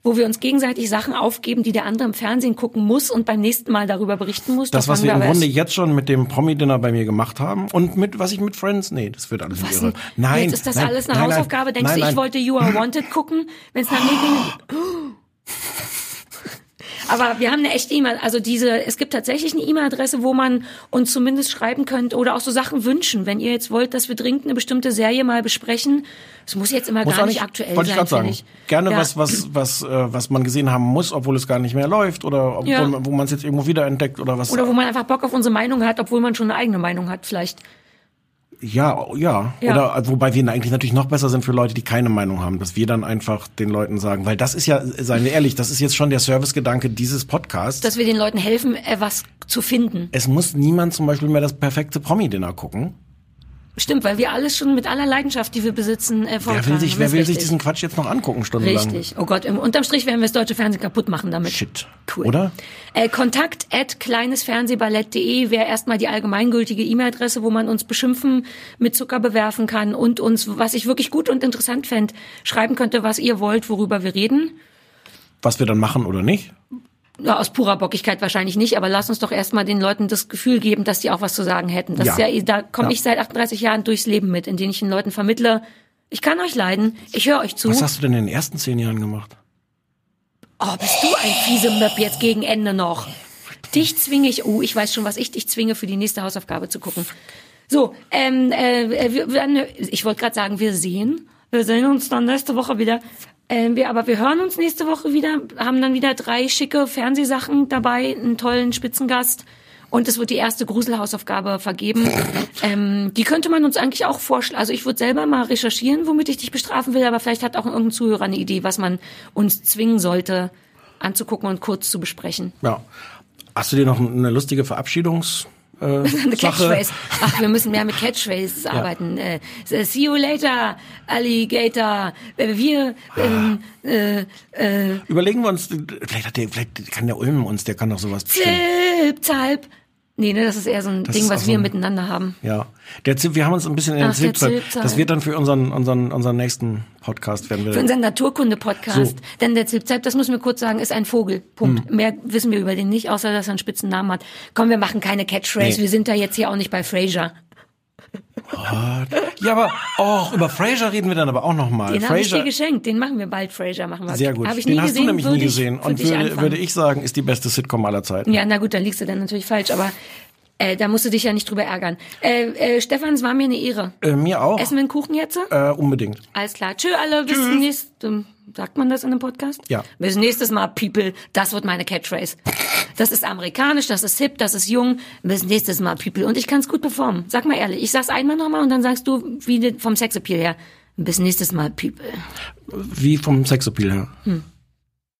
Wo wir uns gegenseitig Sachen aufgeben, die der andere im Fernsehen gucken muss und beim nächsten Mal darüber berichten muss. Das, Da was wir im Grunde jetzt schon mit dem Promi-Dinner bei mir gemacht haben und mit, was ich mit Friends, nee, das wird alles Was Irre. Nein. Jetzt ist das nein, alles eine nein, nein, Hausaufgabe. Denkst nein, du, ich wollte You Are Wanted gucken, wenn es nach mir ging? Aber wir haben eine echte E-Mail, also diese, es gibt tatsächlich eine E-Mail-Adresse, wo man uns zumindest schreiben könnt oder auch so Sachen wünschen. Wenn ihr jetzt wollt, dass wir dringend eine bestimmte Serie mal besprechen, es muss jetzt immer Muss gar nicht aktuell wollte ich sein, gerade sagen. finde ich. Gerne Ja. was, was, was, äh, was man gesehen haben muss, obwohl es gar nicht mehr läuft oder obwohl, Ja. wo man es jetzt irgendwo wiederentdeckt oder was. Oder wo man einfach Bock auf unsere Meinung hat, obwohl man schon eine eigene Meinung hat, vielleicht. Ja, ja, Ja. Oder äh, wobei wir eigentlich natürlich noch besser sind für Leute, die keine Meinung haben, dass wir dann einfach den Leuten sagen, weil das ist ja, seien wir ehrlich, das ist jetzt schon der Servicegedanke dieses Podcasts. Dass wir den Leuten helfen, äh, was zu finden. es muss niemand zum Beispiel mehr das perfekte Promi-Dinner gucken. Stimmt, weil wir alles schon mit aller Leidenschaft, die wir besitzen, äh, Wer will sich, wer will sich diesen Quatsch jetzt noch angucken, stundenlang? Richtig. Oh Gott, im, unterm Strich werden wir das deutsche Fernsehen kaputt machen damit. Shit. Cool. Oder? Äh, Kontakt at kleinesfernsehballett.de wäre erstmal die allgemeingültige E-Mail-Adresse, wo man uns beschimpfen, mit Zucker bewerfen kann und uns, was ich wirklich gut und interessant fände, schreiben könnte, was ihr wollt, worüber wir reden. Was wir dann machen oder nicht? Ja, aus purer Bockigkeit wahrscheinlich nicht, aber lass uns doch erstmal den Leuten das Gefühl geben, dass die auch was zu sagen hätten. Das Ja. ist ja, da komme Ja. ich seit 38 Jahren durchs Leben mit, in denen ich den Leuten vermittle, ich kann euch leiden, ich höre euch zu. Was hast du denn in den ersten zehn Jahren gemacht? Oh, bist du ein fiese Möpp jetzt gegen Ende noch? Dich zwinge ich, oh, ich weiß schon, was ich dich zwinge, für die nächste Hausaufgabe zu gucken. So, ähm, äh, wir, wir, ich wollte gerade sagen, wir sehen, wir sehen uns dann nächste Woche wieder. Ähm, wir, aber wir hören uns nächste Woche wieder, haben dann wieder drei schicke Fernsehsachen dabei, einen tollen Spitzengast. Und es wird die erste Gruselhausaufgabe vergeben. Ähm, die könnte man uns eigentlich auch vorschlagen. Also ich würde selber mal recherchieren, womit ich dich bestrafen will, aber vielleicht hat auch irgendein Zuhörer eine Idee, was man uns zwingen sollte, anzugucken und kurz zu besprechen. Ja. Hast du dir noch eine lustige Verabschiedungs äh? Catchphrase. Ach, wir müssen mehr mit Catchphrases arbeiten. Äh, see you later, Alligator. Äh, Wir, ähm, äh, äh, Überlegen wir uns, vielleicht hat der, vielleicht kann der Ulm uns, der kann doch sowas bestimmt. zilp, zalp. Nee, ne, das ist eher so ein Das Ding, was wir so ein- miteinander haben. Ja. Der Zip, wir haben uns ein bisschen in den Ach, der Zip, Zipzal. das wird dann für unseren, unseren, unseren nächsten Podcast werden wir. Für unseren Naturkunde-Podcast. So. Denn der Zilpzalp, das müssen wir kurz sagen, ist ein Vogel. Punkt. Hm. Mehr wissen wir über den nicht, außer dass er einen spitzen Namen hat. Komm, wir machen keine Catchphrase. Nee. Wir sind da jetzt hier auch nicht bei Frasier. Ja, aber auch über Fraser reden wir dann aber auch noch mal. Den habe ich dir geschenkt. Den machen wir bald. Frasier machen wir. sehr gut. Hab ich Den nie hast gesehen, du nämlich nie gesehen und würde, würde ich sagen, ist die beste Sitcom aller Zeiten. Ja, na gut, dann liegst du dann natürlich falsch, aber äh, da musst du dich ja nicht drüber ärgern. Äh, äh, Stefan, es war mir eine Ehre. Äh, mir auch. Essen wir einen Kuchen jetzt? Äh, unbedingt. Alles klar. Tschö alle, bis zum nächsten. Sagt man das in einem Podcast? Ja. Bis nächstes Mal, People. Das wird meine Catchphrase. Das ist amerikanisch, das ist hip, das ist jung. Bis nächstes Mal, People. Und ich kann es gut performen. Sag mal ehrlich. Ich sag's einmal nochmal und dann sagst du, wie vom Sexappeal her. Bis nächstes Mal, People. Wie vom Sexappeal her.